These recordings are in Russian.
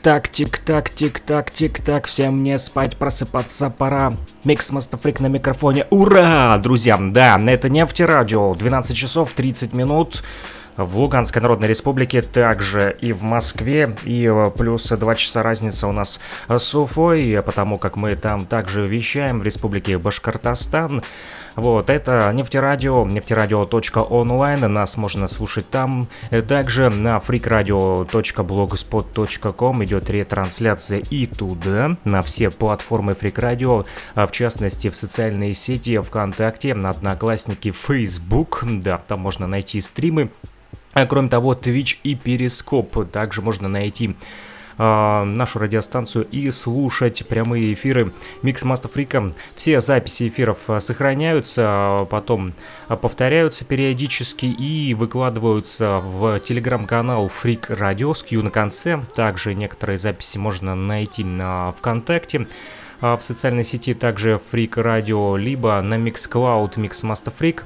Тик-так, тик-так, тик-так, тик-так, всем мне спать, просыпаться пора. Микс Мастафрик на микрофоне. Ура, друзья! Да, это нефтерадио. 12 часов 30 минут в Луганской Народной Республике, также и в Москве, и э, плюс 2 часа разница у нас с Уфой, потому как мы там также вещаем в Республике Башкортостан. Вот, это нефтерадио, нефтерадио.онлайн, нас можно слушать там. Также на freakradio.blogspot.com идет ретрансляция и туда, на все платформы Freak а в частности в социальные сети ВКонтакте, Одноклассники, Facebook, да, там можно найти стримы. А кроме того, Twitch и Перископ также можно найти э, нашу радиостанцию и слушать прямые эфиры Микс Маста Фрика. Все записи эфиров а, сохраняются, а, потом повторяются периодически и выкладываются в телеграм-канал Фрик Радио с Q на конце. Также некоторые записи можно найти на ВКонтакте в социальной сети также Freak Radio, либо на Mixcloud Mix Master Freak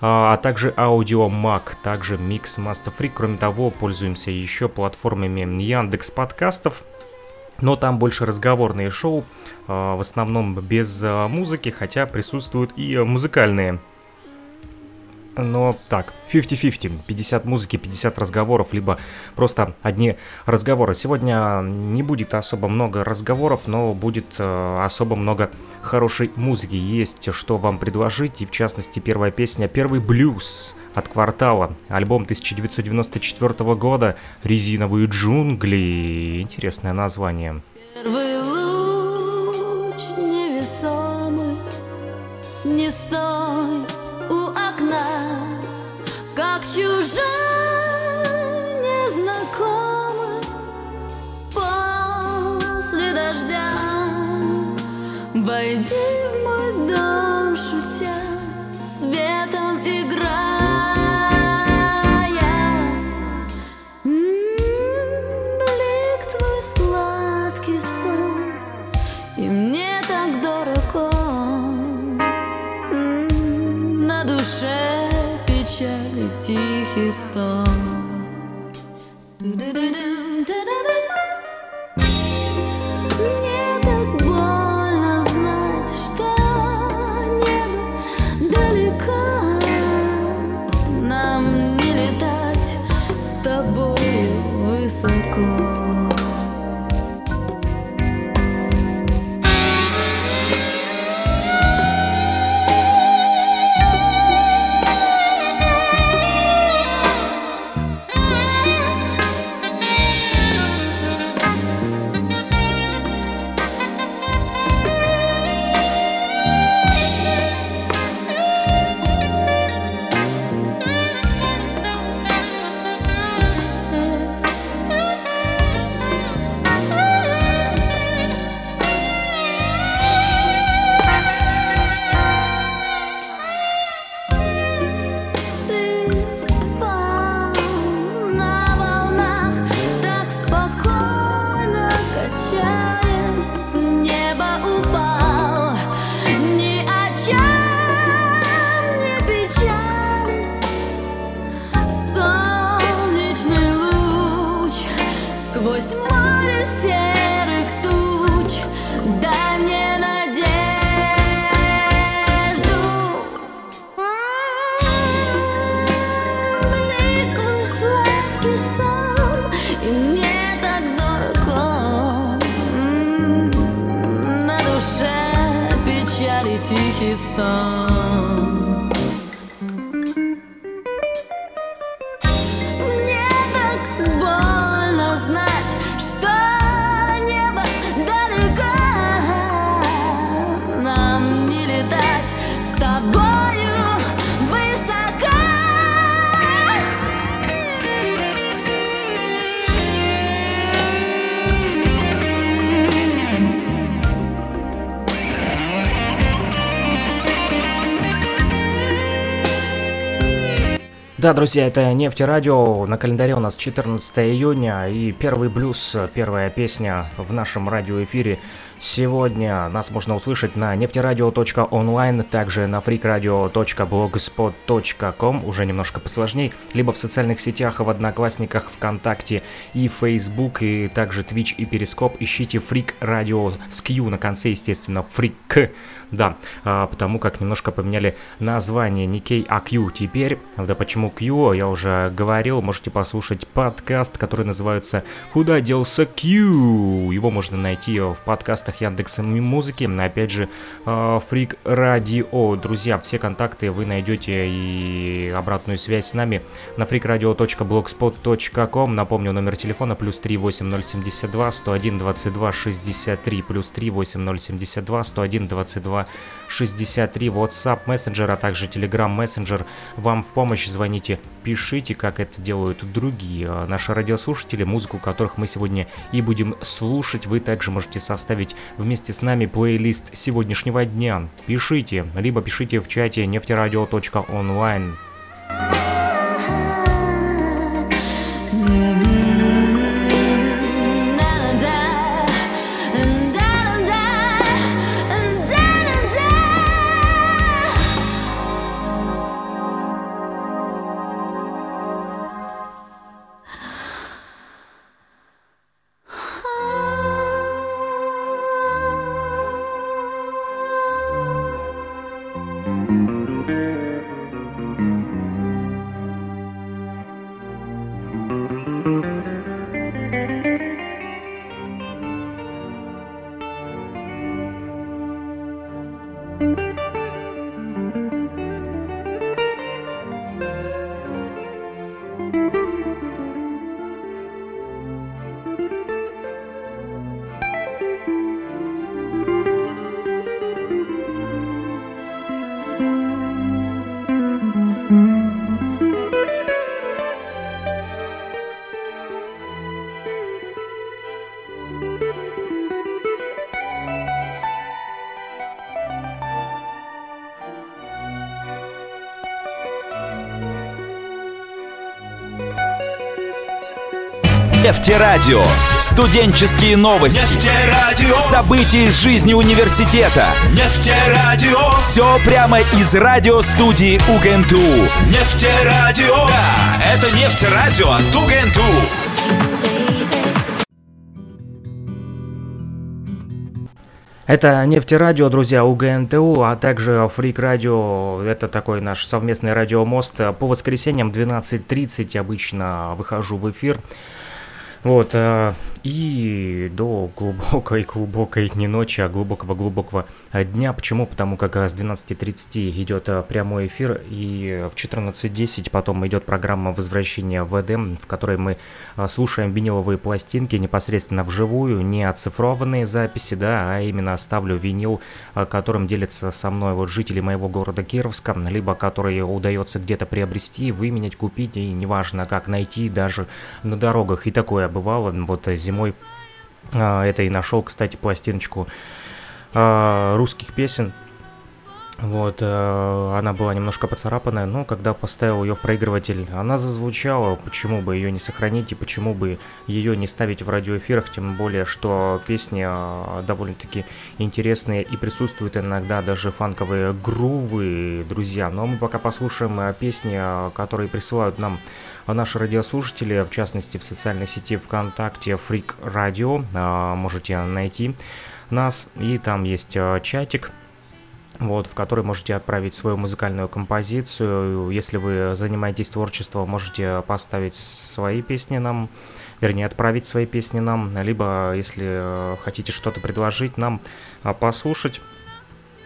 а также Audio Mac, также Mix Master Free. Кроме того, пользуемся еще платформами Яндекс подкастов, но там больше разговорные шоу, а, в основном без а, музыки, хотя присутствуют и музыкальные но так, 50-50, 50 музыки, 50 разговоров, либо просто одни разговоры. Сегодня не будет особо много разговоров, но будет э, особо много хорошей музыки. Есть что вам предложить, и в частности первая песня, первый блюз от квартала. Альбом 1994 года «Резиновые джунгли». Интересное название. Первый луч невесомый, не стой чужой незнакомый после дождя. Войди в мой дом, шутя, светом играя. Pakistan. Да, друзья, это Нефти Радио. На календаре у нас 14 июня и первый блюз, первая песня в нашем радиоэфире Сегодня нас можно услышать на нефтерадио.онлайн, также на freakradio.blogspot.com, уже немножко посложнее, либо в социальных сетях, в Одноклассниках, ВКонтакте и Facebook, и также Twitch и Перископ. Ищите Freak Radio с Q на конце, естественно, Freak да, а, потому как немножко поменяли название не K, а теперь. Да почему Q, я уже говорил, можете послушать подкаст, который называется «Куда делся Q?». Его можно найти в подкастах Яндекса Музыки, опять же, Фрик Радио. Друзья, все контакты вы найдете и обратную связь с нами на freakradio.blogspot.com. Напомню, номер телефона плюс 38072 101 22 63 плюс 38072 101 22 63 WhatsApp Messenger, а также Telegram Messenger. Вам в помощь звоните, пишите, как это делают другие а, наши радиослушатели, музыку которых мы сегодня и будем слушать. Вы также можете составить вместе с нами плейлист сегодняшнего дня. Пишите, либо пишите в чате нефтерадио.онлайн. Нефтерадио. Студенческие новости. Нефтерадио. События из жизни университета. Нефтерадио. Все прямо из радиостудии УГНТУ. Нефтерадио. Да, это Нефтерадио от УГНТУ. Это нефтерадио, друзья, УГНТУ, а также Фрик Радио. Это такой наш совместный радиомост. По воскресеньям 12.30 обычно выхожу в эфир. Вот, э, и до глубокой-глубокой не ночи, а глубокого-глубокого дня. Почему? Потому как с 12.30 идет э, прямой эфир, и в 14.10 потом идет программа возвращения в Эдем, в которой мы э, слушаем виниловые пластинки непосредственно вживую, не оцифрованные записи, да, а именно ставлю винил, которым делятся со мной вот жители моего города Кировска, либо который удается где-то приобрести, выменять, купить, и неважно как найти даже на дорогах. И такое бывало. Вот зимой а, и нашел, кстати, пластиночку а, русских песен. Вот, э, она была немножко поцарапанная, но когда поставил ее в проигрыватель, она зазвучала. Почему бы ее не сохранить и почему бы ее не ставить в радиоэфирах, тем более, что песни э, довольно-таки интересные и присутствуют иногда даже фанковые грувы, друзья. Но мы пока послушаем э, песни, которые присылают нам наши радиослушатели, в частности в социальной сети ВКонтакте Freak Radio, можете найти нас, и там есть чатик, вот, в который можете отправить свою музыкальную композицию. Если вы занимаетесь творчеством, можете поставить свои песни нам, вернее, отправить свои песни нам, либо, если э, хотите что-то предложить нам а, послушать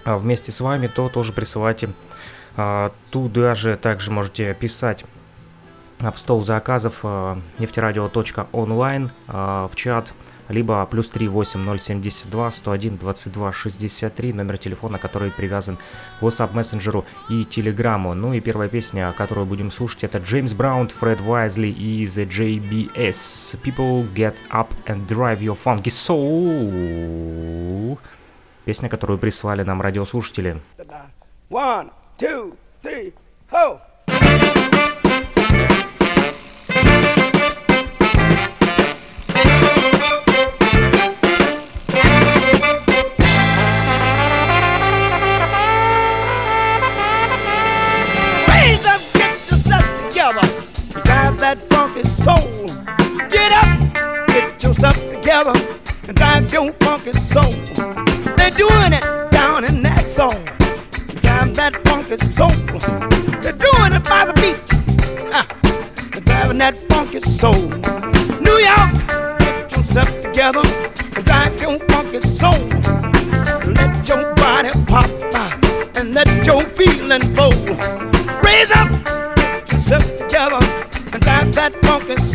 а, вместе с вами, то тоже присылайте а, туда же. Также можете писать в стол заказов нефтерадио.онлайн в чат либо плюс 3 8072 101 22 63, номер телефона, который привязан к WhatsApp мессенджеру и Телеграму. Ну и первая песня, которую будем слушать, это Джеймс Браун, Фред Вайзли и The JBS. People get up and drive your funky soul. Песня, которую прислали нам радиослушатели. One, two, three, ho! Funky soul. They're doing it down in that soul. Drive that funky soul. They're doing it by the beach. Uh, they're driving that funky soul. New York, get yourself together and drive your funky soul. Let your body pop uh, and let your feeling flow. Raise up, get yourself together and drive that funky soul.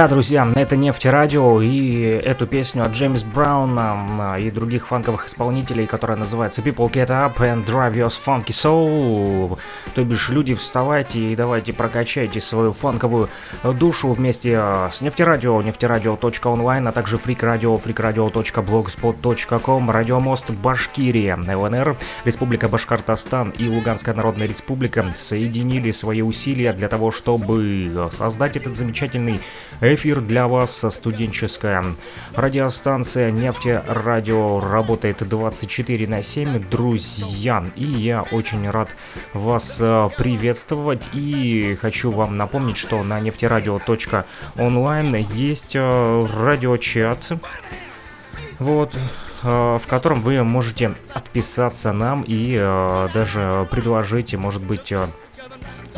Да, друзья, это Нефтерадио, и эту песню от Джеймс Брауна и других фанковых исполнителей, которая называется People Get Up and Drive Your Funky Soul. То бишь, люди, вставайте и давайте прокачайте свою фанковую душу вместе с Нефтерадио, нефтерадио.онлайн, а также фрикрадио, freakradio.blogspot.com, радиомост Башкирия, ЛНР, Республика Башкортостан и Луганская Народная Республика соединили свои усилия для того, чтобы создать этот замечательный Эфир для вас студенческая радиостанция Нефтерадио работает 24 на 7, друзья. И я очень рад вас э, приветствовать и хочу вам напомнить, что на нефтерадио.онлайн есть э, радиочат. Вот, э, в котором вы можете отписаться нам и даже предложить, может быть,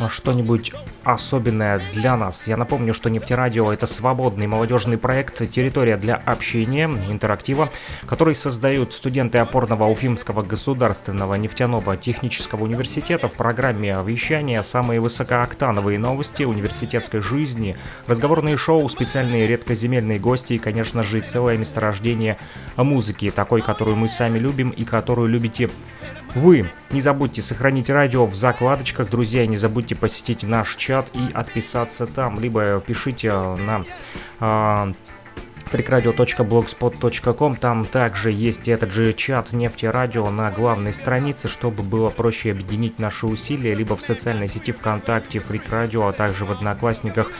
что-нибудь особенное для нас. Я напомню, что Нефтерадио — это свободный молодежный проект, территория для общения, интерактива, который создают студенты опорного Уфимского государственного нефтяного технического университета в программе вещания самые высокооктановые новости университетской жизни, разговорные шоу, специальные редкоземельные гости и, конечно же, целое месторождение музыки, такой, которую мы сами любим и которую любите вы. Не забудьте сохранить радио в закладочках, друзья, не забудьте посетить наш чат и отписаться там, либо пишите на э, а, freakradio.blogspot.com Там также есть этот же чат Нефти Радио на главной странице, чтобы было проще объединить наши усилия, либо в социальной сети ВКонтакте, Freak Radio, а также в Одноклассниках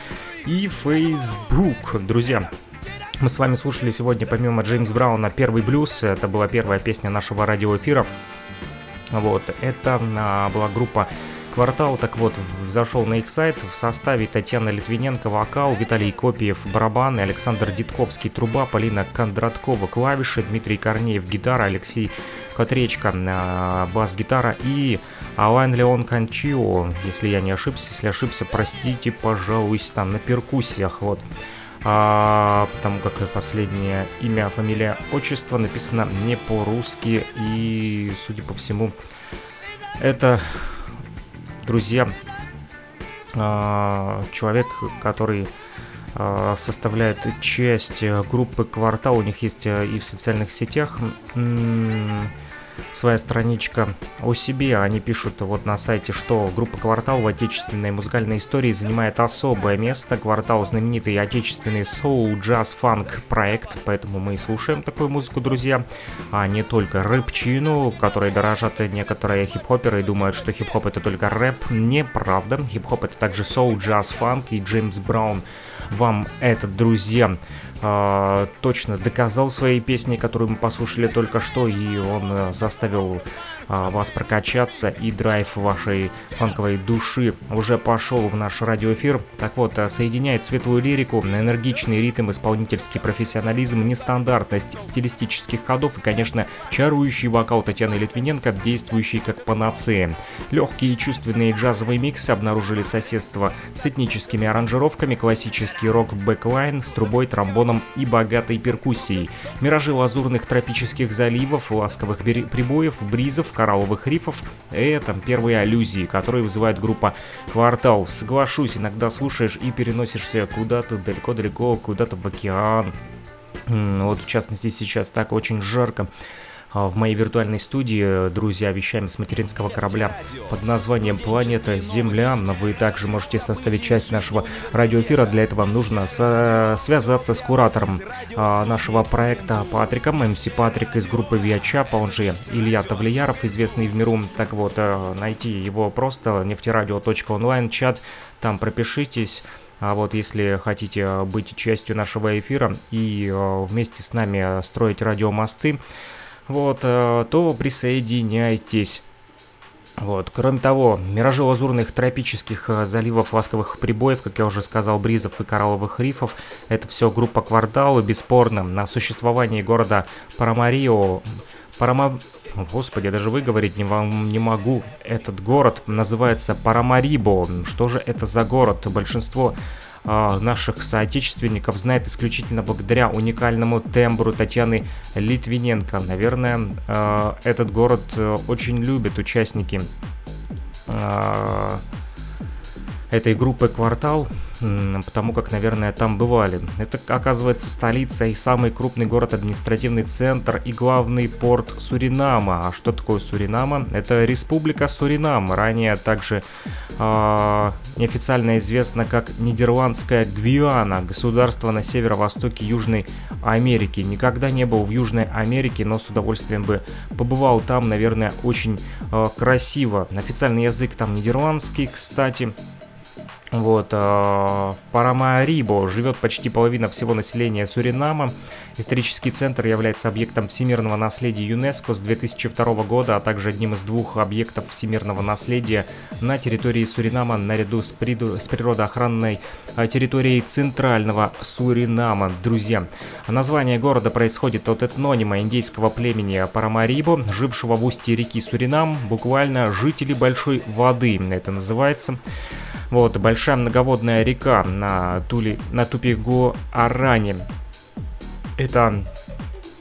и Facebook. Друзья, мы с вами слушали сегодня помимо Джеймс Брауна первый блюз, это была первая песня нашего радиоэфира. Вот, это а, была группа Квартал, так вот, зашел на их сайт. В составе Татьяна Литвиненко вокал, Виталий Копиев барабаны, Александр Дитковский труба, Полина Кондраткова клавиши, Дмитрий Корнеев гитара, Алексей Котречко а, бас-гитара и Алан Леон Кончио, если я не ошибся, если ошибся, простите, пожалуйста, на перкуссиях, вот а, потому как последнее имя, фамилия, отчество написано не по-русски, и, судя по всему, это, друзья, а, человек, который а, составляет часть группы «Квартал», у них есть и в социальных сетях своя страничка о себе. Они пишут вот на сайте, что группа «Квартал» в отечественной музыкальной истории занимает особое место. «Квартал» — знаменитый отечественный соул, джаз, фанк проект, поэтому мы и слушаем такую музыку, друзья, а не только рэпчину, которой дорожат некоторые хип-хоперы и думают, что хип-хоп — это только рэп. Неправда. Хип-хоп — это также соул, джаз, фанк и Джеймс Браун. Вам это, друзья, э, точно доказал своей песней, которую мы послушали только что, и он э, заставил а, вас прокачаться и драйв вашей фанковой души уже пошел в наш радиоэфир. Так вот, а, соединяет светлую лирику, энергичный ритм, исполнительский профессионализм, нестандартность стилистических ходов и, конечно, чарующий вокал Татьяны Литвиненко, действующий как панацея. Легкие и чувственные джазовые миксы обнаружили соседство с этническими аранжировками, классический рок-бэклайн с трубой, тромбоном и богатой перкуссией. Миражи лазурных тропических заливов, ласковых прибоев, бризов, коралловых рифов. Это первые аллюзии, которые вызывает группа «Квартал». Соглашусь, иногда слушаешь и переносишься куда-то далеко-далеко, куда-то в океан. Вот, в частности, сейчас так очень жарко. А, в моей виртуальной студии, друзья, вещаем с материнского корабля под названием «Планета Земля». Вы также можете составить часть нашего радиоэфира. Для этого нужно связаться с куратором а, нашего проекта Патриком, МС Патрик из группы Виачапа, он же Илья Тавлияров, известный в миру. Так вот, э, найти его просто нефтерадио.онлайн, чат, там пропишитесь. А вот если хотите быть частью нашего эфира и э, вместе с нами строить радиомосты, вот, э, то присоединяйтесь. Вот. Кроме того, миражи лазурных тропических э, заливов ласковых прибоев, как я уже сказал, бризов и коралловых рифов, это все группа Кварталы, бесспорно, на существование города Парамарио, Парама... Господи, я даже выговорить не, вам не могу. Этот город называется Парамарибо. Что же это за город? Большинство наших соотечественников знает исключительно благодаря уникальному тембру Татьяны Литвиненко. Наверное, а, этот город э, очень любят участники а, этой группы «Квартал». потому как, наверное, там бывали. Это, оказывается, столица и самый крупный город, административный центр и главный порт Суринама. А что такое Суринама? Это республика Суринам, ранее также э, неофициально известно как Нидерландская Гвиана, государство на северо-востоке Южной Америки. Никогда не был в Южной Америке, но с удовольствием бы побывал там, наверное, очень э, красиво. Официальный язык там нидерландский, кстати. Вот, э, в Парамарибо живет почти половина всего населения Суринама. Исторический центр является объектом всемирного наследия ЮНЕСКО с 2002 года, а также одним из двух объектов всемирного наследия на территории Суринама наряду с, приду, с природоохранной э, территорией центрального Суринама. Друзья, название города происходит от этнонима индейского племени Парамарибо, жившего в устье реки Суринам, буквально жители большой воды это называется. Вот, большая многоводная река на, Тули, на Тупиго-Аране. Это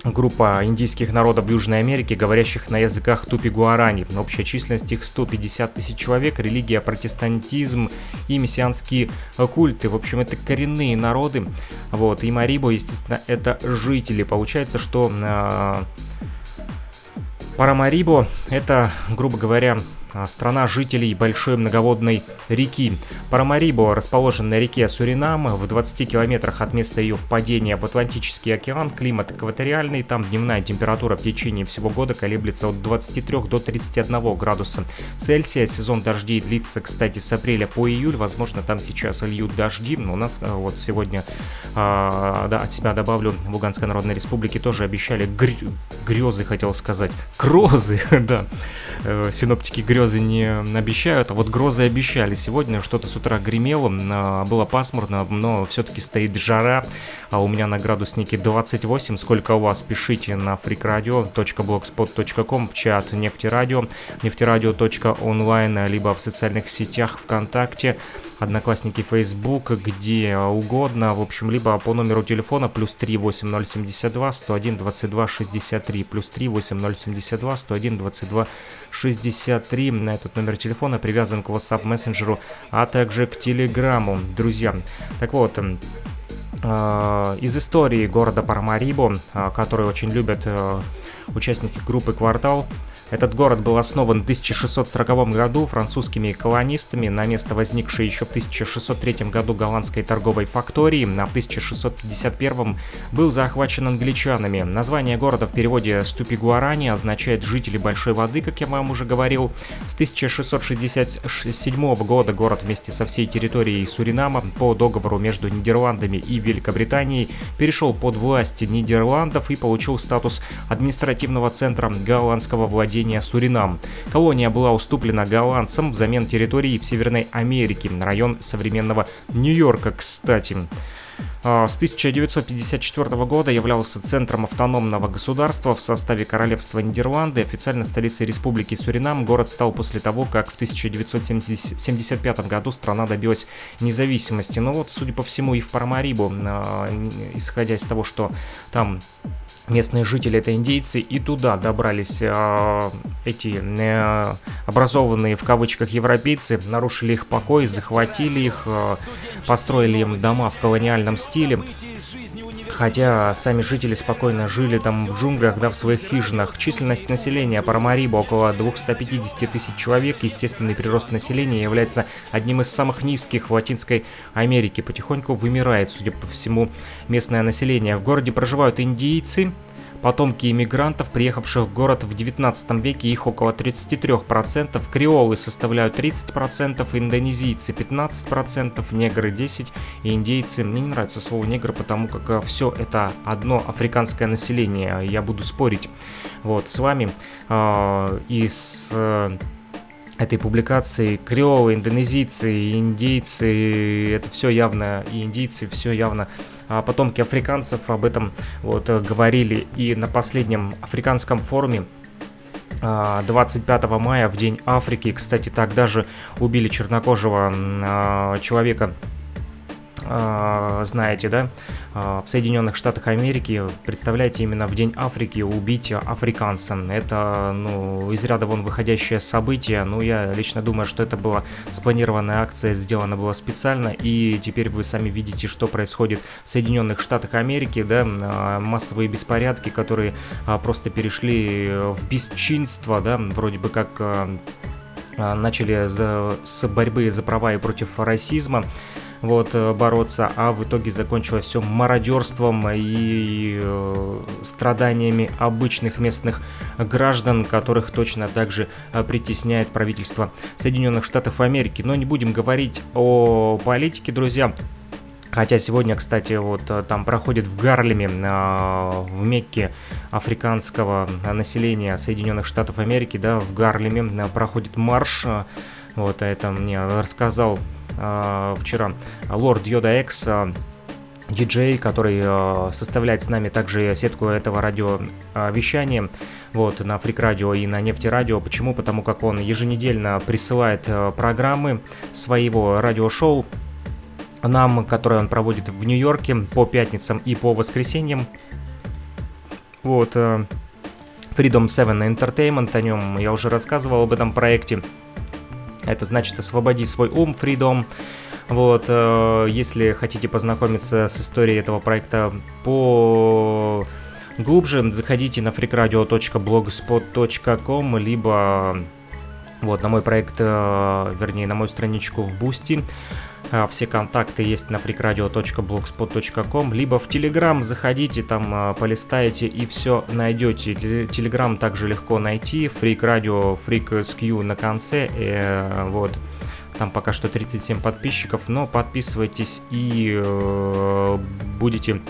группа индийских народов Южной Америки, говорящих на языках тупи-гуарани. Общая численность их 150 тысяч человек, религия протестантизм и мессианские культы. В общем, это коренные народы. Вот, и Марибо, естественно, это жители. Получается, что э, Парамарибо это, грубо говоря, а, страна жителей большой многоводной реки. Парамарибо расположен на реке Суринам в 20 километрах от места ее впадения в Атлантический океан. Климат экваториальный, там дневная температура в течение всего года колеблется от 23 до 31 градуса Цельсия. Сезон дождей длится, кстати, с апреля по июль. Возможно, там сейчас льют дожди. Но у нас а, вот сегодня, а, да, от себя добавлю, в Луганской Народной Республике тоже обещали гр... грезы, хотел сказать, грозы, да, э, синоптики грезы грезы не обещают, а вот грозы обещали. Сегодня что-то с утра гремело, а, было пасмурно, но все-таки стоит жара, а у меня на градуснике 28. Сколько у вас? Пишите на freakradio.blogspot.com в чат нефтерадио, нефтерадио.онлайн, либо в социальных сетях ВКонтакте. Одноклассники Facebook, где угодно, в общем, либо по номеру телефона плюс 3 8072 101 22 63, плюс 3 8072 101 22 63. На этот номер телефона привязан к WhatsApp мессенджеру, а также к Телеграму. Друзья, так вот, э, из истории города Парамарибо, э, который очень любят э, участники группы «Квартал», этот город был основан в 1640 году французскими колонистами на место возникшей еще в 1603 году голландской торговой фактории, а в 1651 был захвачен англичанами. Название города в переводе «Ступи-Гуарани» означает «жители большой воды», как я вам уже говорил. С 1667 года город вместе со всей территорией Суринама по договору между Нидерландами и Великобританией перешел под власть Нидерландов и получил статус административного центра голландского владения владения Суринам. Колония была уступлена голландцам взамен территории в Северной Америке, район современного Нью-Йорка, кстати. А, с 1954 года являлся центром автономного государства в составе Королевства Нидерланды. Официально столицей Республики Суринам город стал после того, как в 1975 году страна добилась независимости. Но вот, судя по всему, и в Парамарибу, а, исходя из того, что там местные жители это индейцы, и туда добрались э, эти э, образованные в кавычках европейцы, нарушили их покой, захватили их, э, построили им дома в колониальном стиле. Хотя сами жители спокойно жили там в джунглях, да, в своих хижинах. Численность населения Парамариба около 250 тысяч человек. Естественный прирост населения является одним из самых низких в Латинской Америке. Потихоньку вымирает, судя по всему, местное население. В городе проживают индийцы, Потомки иммигрантов, приехавших в город в 19 веке, их около 33%, креолы составляют 30%, индонезийцы 15%, негры 10% и индейцы. Мне не нравится слово негр, потому как э, все это одно африканское население. Я буду спорить вот с вами э, и. Э, этой публикации креолы, индонезийцы, индейцы, это все явно, и индийцы, все явно потомки африканцев об этом вот э, говорили и на последнем африканском форуме 25 а, мая, в День Африки. Кстати, тогда же убили чернокожего а, человека а, знаете, да, а, в Соединенных Штатах Америки, представляете, именно в День Африки убить африканца. Это, ну, из ряда вон выходящее событие. Ну, я лично думаю, что это была спланированная акция, сделана была специально, и теперь вы сами видите, что происходит в Соединенных Штатах Америки, да, а, массовые беспорядки, которые просто перешли в бесчинство, да, вроде бы как начали за, с борьбы за права и против расизма, вот, э, бороться, а в итоге закончилось все мародерством и э, страданиями обычных местных граждан, которых точно также э, притесняет правительство Соединенных Штатов Америки. Но не будем говорить о политике, друзья. Хотя сегодня, кстати, вот там проходит в Гарлеме, в Мекке африканского населения Соединенных Штатов Америки, да, в Гарлеме проходит марш. Вот это мне рассказал э, вчера Лорд Йода Экс, э, диджей, который э, составляет с нами также сетку этого радиовещания вот, на Фрик Радио и на Нефти Радио. Почему? Потому как он еженедельно присылает э, программы своего радиошоу нам, которые он проводит в Нью-Йорке по пятницам и по воскресеньям. Вот, э, Freedom 7 Entertainment, о нем я уже рассказывал об этом проекте. Это значит «Освободи свой ум», Freedom. Вот, э, если хотите познакомиться с историей этого проекта по глубже, заходите на freakradio.blogspot.com, либо вот на мой проект, э, вернее, на мою страничку в Boosty. А, все контакты есть на freakradio.blogspot.com, либо в Telegram заходите, там а, полистаете и все найдете. Telegram также легко найти, Freak Radio, Freak SQ на конце, э, вот. Там пока что 37 подписчиков, но подписывайтесь и э, будете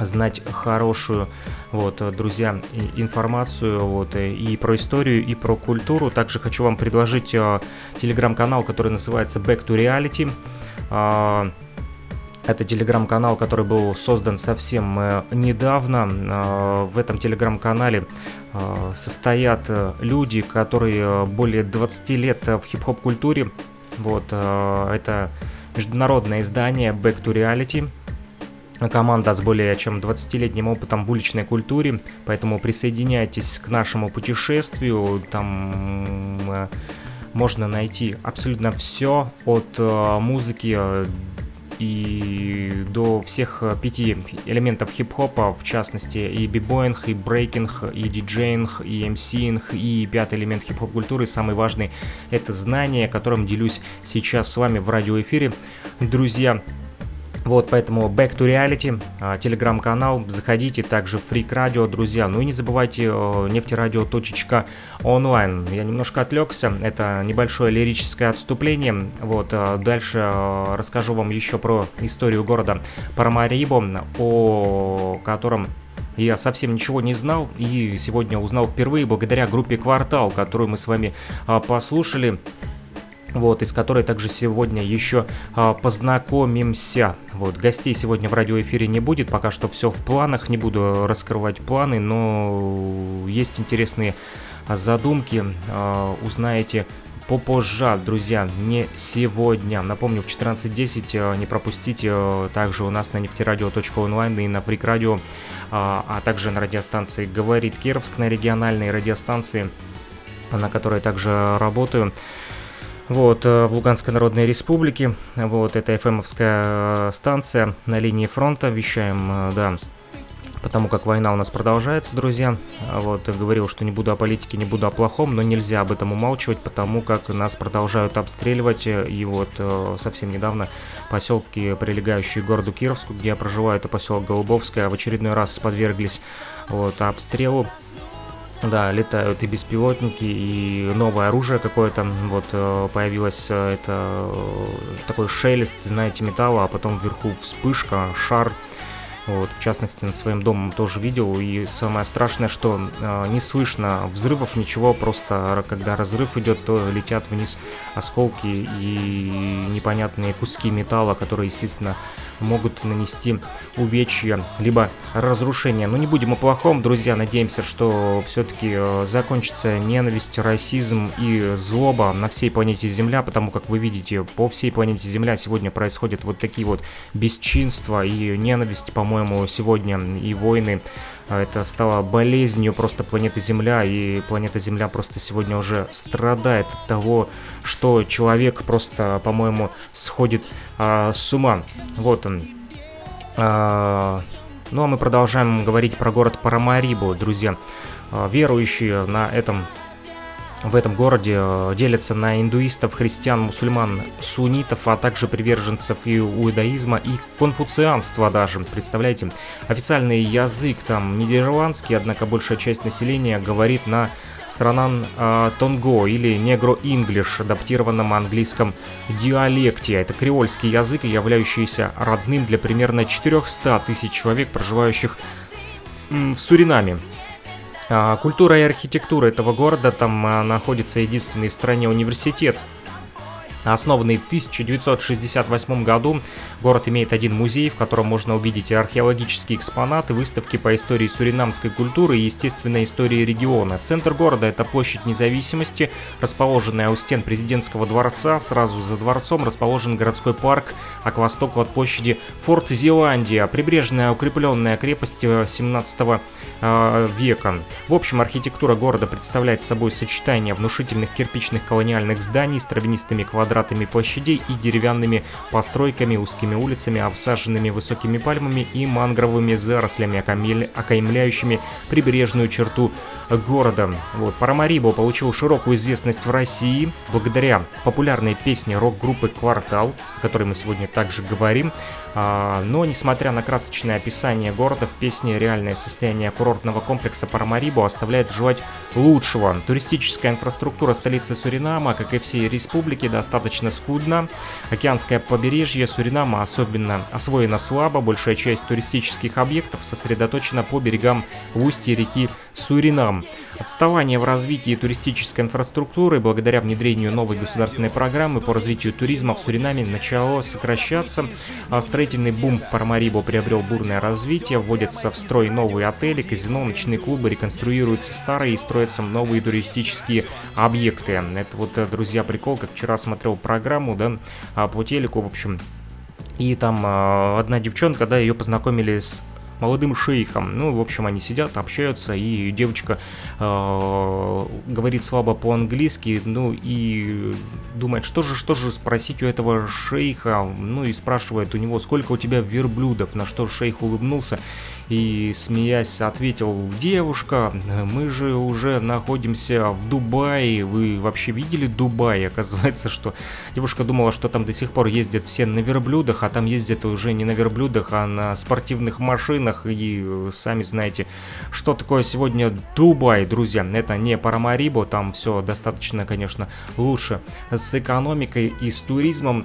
знать хорошую, вот, друзья, информацию вот, и про историю, и про культуру. Также хочу вам предложить э, телеграм-канал, который называется Back to Reality. Э, это телеграм-канал, который был создан совсем э, недавно. Э, в этом телеграм-канале э, состоят э, люди, которые более 20 лет в хип-хоп культуре. Вот, э, это международное издание Back to Reality – команда с более чем 20-летним опытом в уличной культуре, поэтому присоединяйтесь к нашему путешествию, там э, можно найти абсолютно все от э, музыки э, и до всех пяти элементов хип-хопа, в частности и b-boying, и брейкинг, и DJing, и MCing, и пятый элемент хип-хоп культуры, самый важный, это знание, которым делюсь сейчас с вами в радиоэфире. Друзья, вот, поэтому Back to Reality, а, телеграм-канал, заходите, также Freak Radio, друзья. Ну и не забывайте нефтерадио.онлайн. Я немножко отвлекся, это небольшое лирическое отступление. Вот, а, дальше а, расскажу вам еще про историю города Парамарибо, о котором я совсем ничего не знал и сегодня узнал впервые благодаря группе «Квартал», которую мы с вами послушали вот, из которой также сегодня еще а, познакомимся. Вот, гостей сегодня в радиоэфире не будет, пока что все в планах, не буду раскрывать планы, но есть интересные задумки, а, узнаете попозже, друзья, не сегодня. Напомню, в 14.10 а, не пропустите а, также у нас на нефтерадио.онлайн и на Фрик Радио, а, а также на радиостанции «Говорит Кировск», на региональной радиостанции, на которой также работаю вот, э, в Луганской Народной Республике. Вот, это FM-овская э, станция на линии фронта. Вещаем, э, да, потому как война у нас продолжается, друзья. Вот, говорил, что не буду о политике, не буду о плохом, но нельзя об этом умалчивать, потому как нас продолжают обстреливать. И вот совсем недавно поселки, прилегающие к городу Кировску, где я проживаю, это поселок Голубовское, в очередной раз подверглись вот, обстрелу. Да, летают и беспилотники, и новое оружие какое-то. Вот э, появилось э, это э, такой шелест, знаете, металла, а потом вверху вспышка, шар. Вот, в частности, над своим домом тоже видел. И самое страшное, что э, не слышно взрывов, ничего, просто когда разрыв идет, то летят вниз осколки и непонятные куски металла, которые, естественно, могут нанести увечья, либо разрушение. Но не будем о плохом, друзья, надеемся, что все-таки э, закончится ненависть, расизм и злоба на всей планете Земля, потому как вы видите, по всей планете Земля сегодня происходят вот такие вот бесчинства и ненависть, по-моему, сегодня и войны а это стало болезнью просто планеты Земля, и планета Земля просто сегодня уже страдает от того, что человек просто, по-моему, сходит а, с ума. Вот он. А, ну а мы продолжаем говорить про город Парамарибу, друзья. А, верующие на этом в этом городе э, делятся на индуистов, христиан, мусульман, суннитов, а также приверженцев и иудаизма, и конфуцианства даже. Представляете, официальный язык там нидерландский, однако большая часть населения говорит на странан э, Тонго или негро-инглиш, адаптированном английском диалекте. Это креольский язык, являющийся родным для примерно 400 тысяч человек, проживающих в Суринаме. А, культура и архитектура этого города, там а, находится единственный в стране университет Основанный в 1968 году, город имеет один музей, в котором можно увидеть археологические экспонаты, выставки по истории суринамской культуры и естественной истории региона. Центр города – это площадь независимости, расположенная у стен президентского дворца. Сразу за дворцом расположен городской парк, а к востоку от площади Форт Зеландия, прибрежная укрепленная крепость 17 э, века. В общем, архитектура города представляет собой сочетание внушительных кирпичных колониальных зданий с травянистыми квадратами квадратами площадей и деревянными постройками, узкими улицами, обсаженными высокими пальмами и мангровыми зарослями, окаймляющими прибрежную черту города. Вот, Парамарибо получил широкую известность в России благодаря популярной песне рок-группы «Квартал», о которой мы сегодня также говорим. А, но, несмотря на красочное описание города, в песне реальное состояние курортного комплекса Парамарибо оставляет желать лучшего. Туристическая инфраструктура столицы Суринама, как и всей республики, достаточно скудна. Океанское побережье Суринама особенно освоено слабо, большая часть туристических объектов сосредоточена по берегам в устье реки Суринам. Отставание в развитии туристической инфраструктуры благодаря внедрению новой государственной программы по развитию туризма в Суринаме начало сокращаться. А строительный бум в Парамарибо приобрел бурное развитие, вводятся в строй новые отели, казино, ночные клубы, реконструируются старые и строятся новые туристические объекты. Это вот, э, друзья, прикол, как вчера смотрел программу, да, а, по телеку, в общем, и там э, одна девчонка, да, ее познакомили с молодым шейхом. Ну, в общем, они сидят, общаются, и девочка э, говорит слабо по-английски, ну, и думает, что же, что же спросить у этого шейха, ну, и спрашивает у него, сколько у тебя верблюдов, на что шейх улыбнулся и, смеясь, ответил, девушка, мы же уже находимся в Дубае, вы вообще видели Дубай? Оказывается, что девушка думала, что там до сих пор ездят все на верблюдах, а там ездят уже не на верблюдах, а на спортивных машинах, и сами знаете, что такое сегодня Дубай, друзья, это не Парамарибо, там все достаточно, конечно, лучше с экономикой и с туризмом,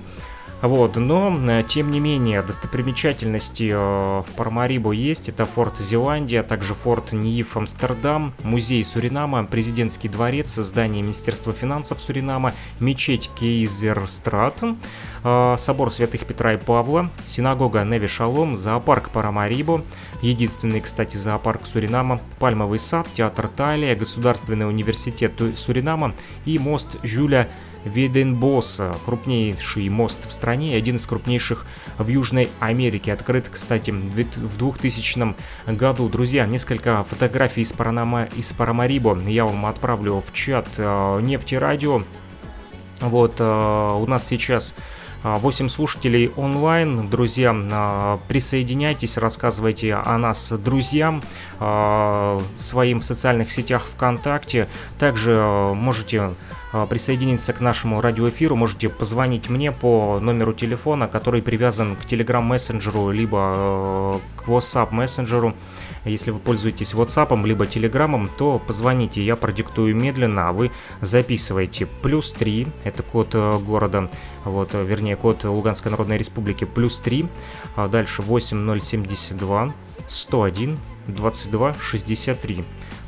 вот, но, э, тем не менее, достопримечательности э, в Пармарибо есть. Это форт Зеландия, также форт Нииф Амстердам, музей Суринама, президентский дворец, здание Министерства финансов Суринама, мечеть Кейзерстрат, э, собор святых Петра и Павла, синагога Неви Шалом, зоопарк Парамарибо, единственный, кстати, зоопарк Суринама, пальмовый сад, театр Талия, Государственный университет Суринама и мост Жюля Виденбосс, крупнейший мост в стране и один из крупнейших в Южной Америке. Открыт, кстати, в 2000 году. Друзья, несколько фотографий из, Паранама, из Парамарибо я вам отправлю в чат э, Нефти Радио. Вот, э, у нас сейчас 8 слушателей онлайн. Друзья, э, присоединяйтесь, рассказывайте о нас друзьям своим в социальных сетях ВКонтакте. Также можете присоединиться к нашему радиоэфиру, можете позвонить мне по номеру телефона, который привязан к Telegram мессенджеру, либо э, к WhatsApp мессенджеру. Если вы пользуетесь WhatsApp либо Telegram, то позвоните, я продиктую медленно, а вы записывайте. Плюс 3, это код э, города, вот, э, вернее, код Луганской Народной Республики, плюс 3, а дальше 8072 101 22 63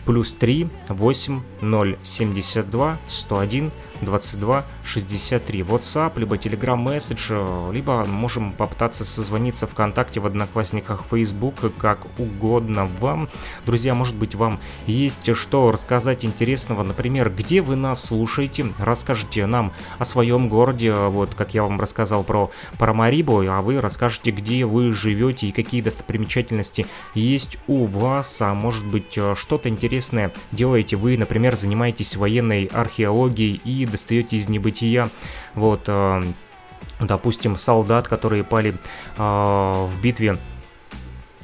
плюс 3 8 0 72 101 22 63. WhatsApp, либо Telegram Message, либо можем попытаться созвониться ВКонтакте, в Одноклассниках, Facebook, как угодно вам. Друзья, может быть, вам есть что рассказать интересного, например, где вы нас слушаете, расскажите нам о своем городе, вот как я вам рассказал про Парамарибу, а вы расскажете, где вы живете и какие достопримечательности есть у вас, а может быть, что-то интересное делаете вы, например, занимаетесь военной археологией и достаете из небытия. Вот, э, допустим, солдат, которые пали э, в битве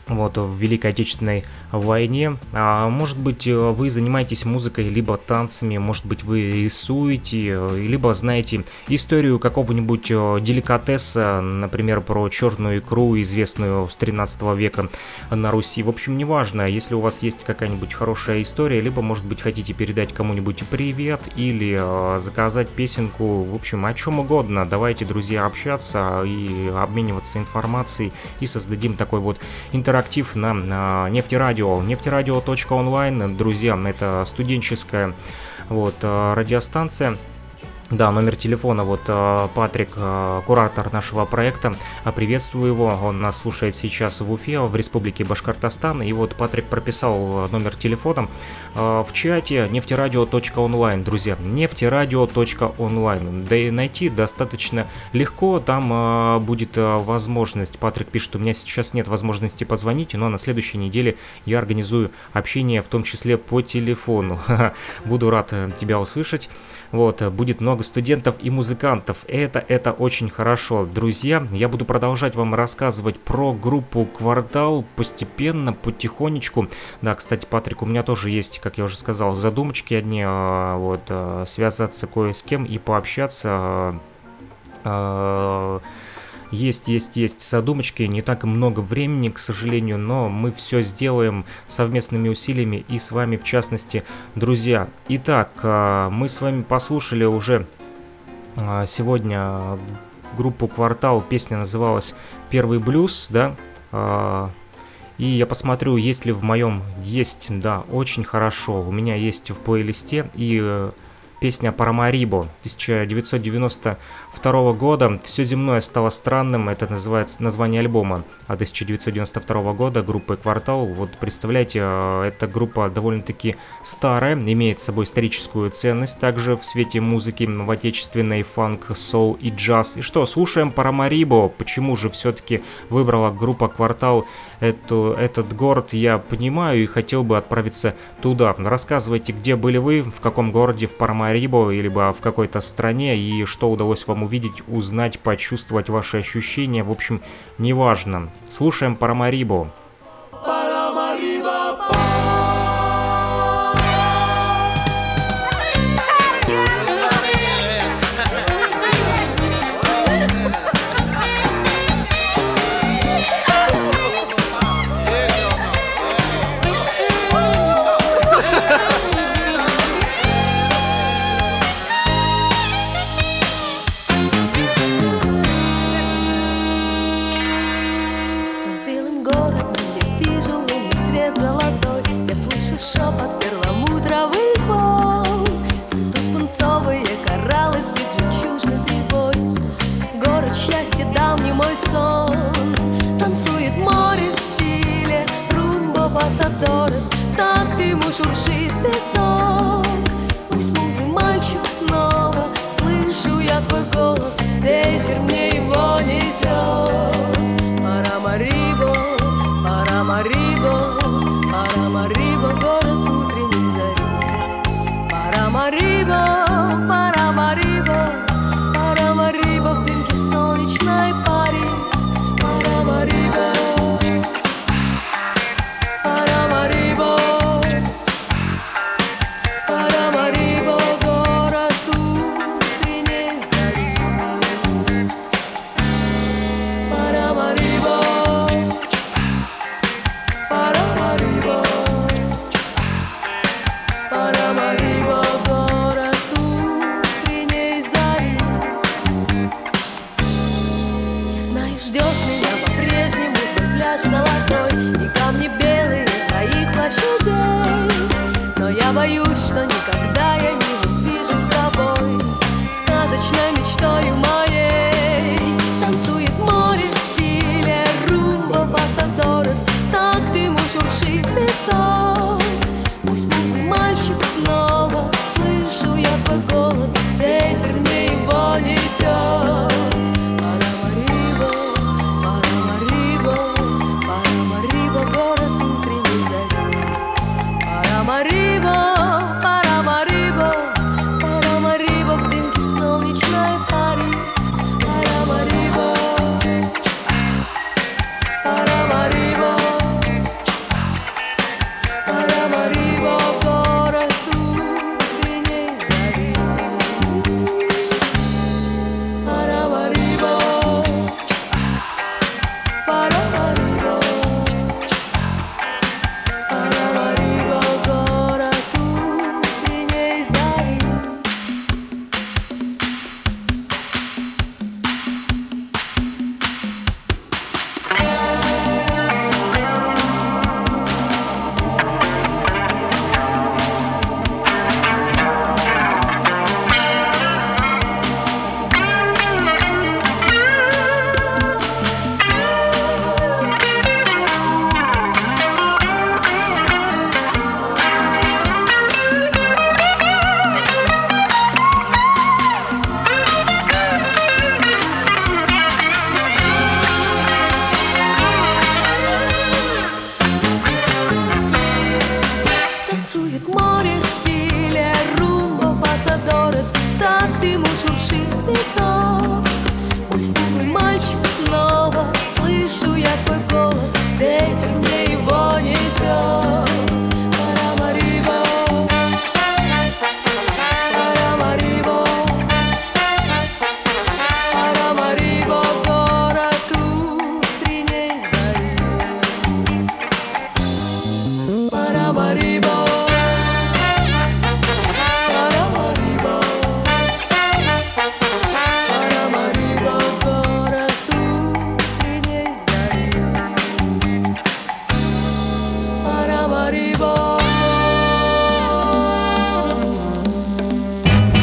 вот, в Великой Отечественной войне. А, может быть, э, вы занимаетесь музыкой, либо танцами, может быть, вы рисуете, э, либо знаете историю какого-нибудь э, деликатеса, например, про черную икру, известную с 13 века на Руси. В общем, неважно, если у вас есть какая-нибудь хорошая история, либо, может быть, хотите передать кому-нибудь привет или заказать песенку, в общем, о чем угодно. Давайте, друзья, общаться и обмениваться информацией и создадим такой вот интерактив на, на нефтерадио радио. Нефтерадио.онлайн, друзья, это студенческая вот, э, радиостанция да, номер телефона, вот э, Патрик, э, куратор нашего проекта, э, приветствую его, он нас слушает сейчас в Уфе, в республике Башкортостан, и вот Патрик прописал номер телефона в чате нефтерадио.онлайн, друзья, нефтерадио.онлайн, да и найти достаточно легко, там будет возможность, Патрик пишет, у меня сейчас нет возможности позвонить, но на следующей неделе я организую общение, в том числе по телефону, буду рад тебя услышать. Вот, будет много студентов и музыкантов. Это, это очень хорошо. Друзья, я буду продолжать вам рассказывать про группу «Квартал» постепенно, потихонечку. Да, кстати, Патрик, у меня тоже есть, как я уже сказал, задумочки одни, а, вот, а, связаться кое с кем и пообщаться а, есть, есть, есть задумочки, не так много времени, к сожалению, но мы все сделаем совместными усилиями и с вами в частности, друзья. Итак, а, мы с вами послушали уже а, сегодня группу «Квартал», песня называлась «Первый блюз», да, а, и я посмотрю, есть ли в моем... Есть, да, очень хорошо. У меня есть в плейлисте. И э, песня Парамарибо 1992 года. Все земное стало странным, это называется название альбома 1992 года группы Квартал. Вот представляете, э, эта группа довольно-таки старая, имеет с собой историческую ценность, также в свете музыки в отечественной фанк, соул и джаз. И что, слушаем Парамарибо. Почему же все-таки выбрала группа Квартал эту, этот город, я понимаю и хотел бы отправиться туда. Рассказывайте, где были вы, в каком городе в Парамарибо Марибо, либо в какой-то стране, и что удалось вам увидеть, узнать, почувствовать ваши ощущения, в общем, неважно. Слушаем Парамарибо. Шуршит песок. Мой мальчик снова Слышу я твой голос Ветер мне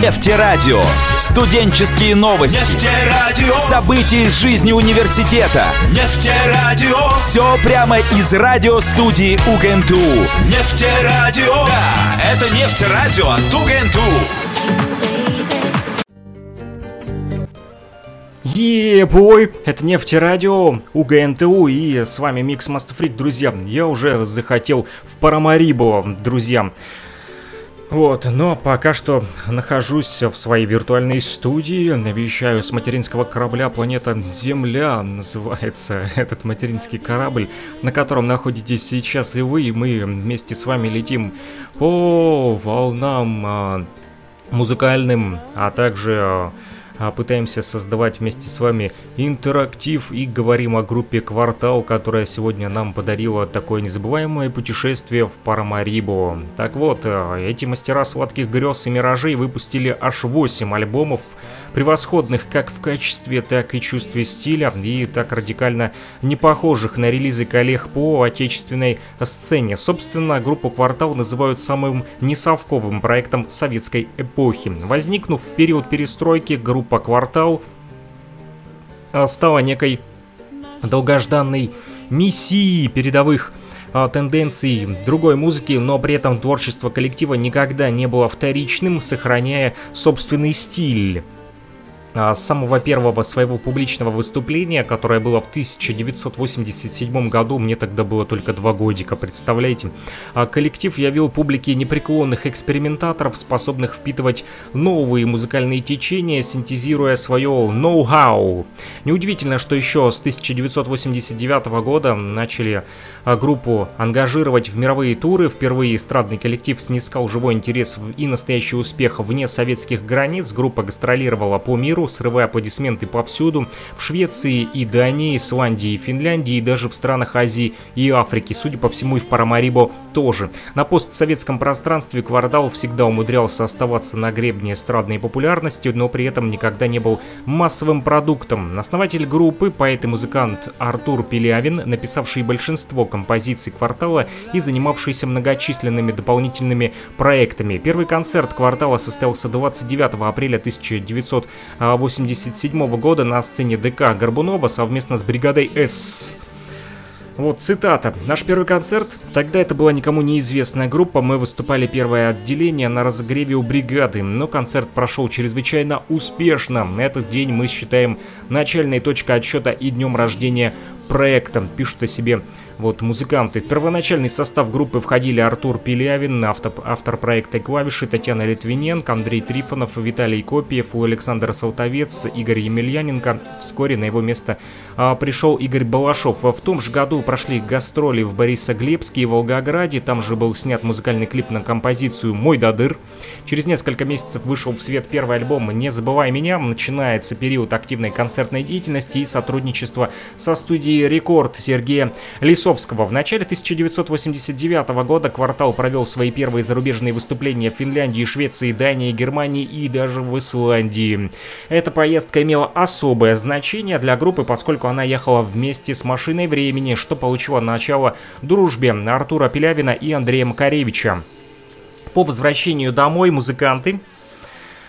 Нефтерадио. Студенческие новости. Нефтерадио, События из жизни университета. нефтерадио, Все прямо из радиостудии УГНТУ. нефтерадио. Да, это нефтерадио от УГНТУ. Ебой, это Нефтерадио, УГНТУ и с вами Микс Мастфрик, друзья. Я уже захотел в Парамарибо, друзья. Вот, но пока что нахожусь в своей виртуальной студии, навещаю с материнского корабля планета Земля, называется этот материнский корабль, на котором находитесь сейчас и вы, и мы вместе с вами летим по волнам а, музыкальным, а также а, пытаемся создавать вместе с вами интерактив и говорим о группе Квартал, которая сегодня нам подарила такое незабываемое путешествие в Парамарибо. Так вот, э, эти мастера сладких грез и миражей выпустили аж 8 альбомов, превосходных как в качестве, так и чувстве стиля, и так радикально не похожих на релизы коллег по отечественной сцене. Собственно, группу «Квартал» называют самым несовковым проектом советской эпохи. Возникнув в период перестройки, группа «Квартал» а, стала некой долгожданной миссией передовых а, тенденций другой музыки, но при этом творчество коллектива никогда не было вторичным, сохраняя собственный стиль. А, самого первого своего публичного выступления, которое было в 1987 году, мне тогда было только два годика, представляете, а, коллектив явил публике непреклонных экспериментаторов, способных впитывать новые музыкальные течения, синтезируя свое ноу-хау. Неудивительно, что еще с 1989 года начали а, группу ангажировать в мировые туры. Впервые эстрадный коллектив снискал живой интерес и настоящий успех вне советских границ. Группа гастролировала по миру, срывая аплодисменты повсюду. В Швеции и Дании, Исландии и Финляндии, и даже в странах Азии и Африки. Судя по всему, и в Парамарибо тоже. На постсоветском пространстве Квартал всегда умудрялся оставаться на гребне эстрадной популярности, но при этом никогда не был массовым продуктом. Основатель группы, поэт и музыкант Артур Пелявин, написавший большинство композиций «Квартала» и занимавшийся многочисленными дополнительными проектами. Первый концерт «Квартала» состоялся 29 апреля 87 года на сцене ДК Горбунова совместно с бригадой С. Вот цитата. Наш первый концерт, тогда это была никому неизвестная группа, мы выступали первое отделение на разогреве у бригады, но концерт прошел чрезвычайно успешно. Этот день мы считаем начальной точкой отсчета и днем рождения проекта, пишут о себе вот музыканты. В первоначальный состав группы входили Артур Пилявин, автор, автор проекта «Клавиши», Татьяна Литвиненко, Андрей Трифонов, Виталий Копиев, Александр Салтовец, Игорь Емельяненко. Вскоре на его место а, пришел Игорь Балашов. В том же году прошли гастроли в Борисоглебске и Волгограде. Там же был снят музыкальный клип на композицию «Мой дадыр». Через несколько месяцев вышел в свет первый альбом «Не забывай меня». Начинается период активной концертной деятельности и сотрудничества со студией «Рекорд» Сергея Лисов Высоцкого. В начале 1989 года квартал провел свои первые зарубежные выступления в Финляндии, Швеции, Дании, Германии и даже в Исландии. Эта поездка имела особое значение для группы, поскольку она ехала вместе с машиной времени, что получило начало дружбе Артура Пелявина и Андрея Макаревича. По возвращению домой музыканты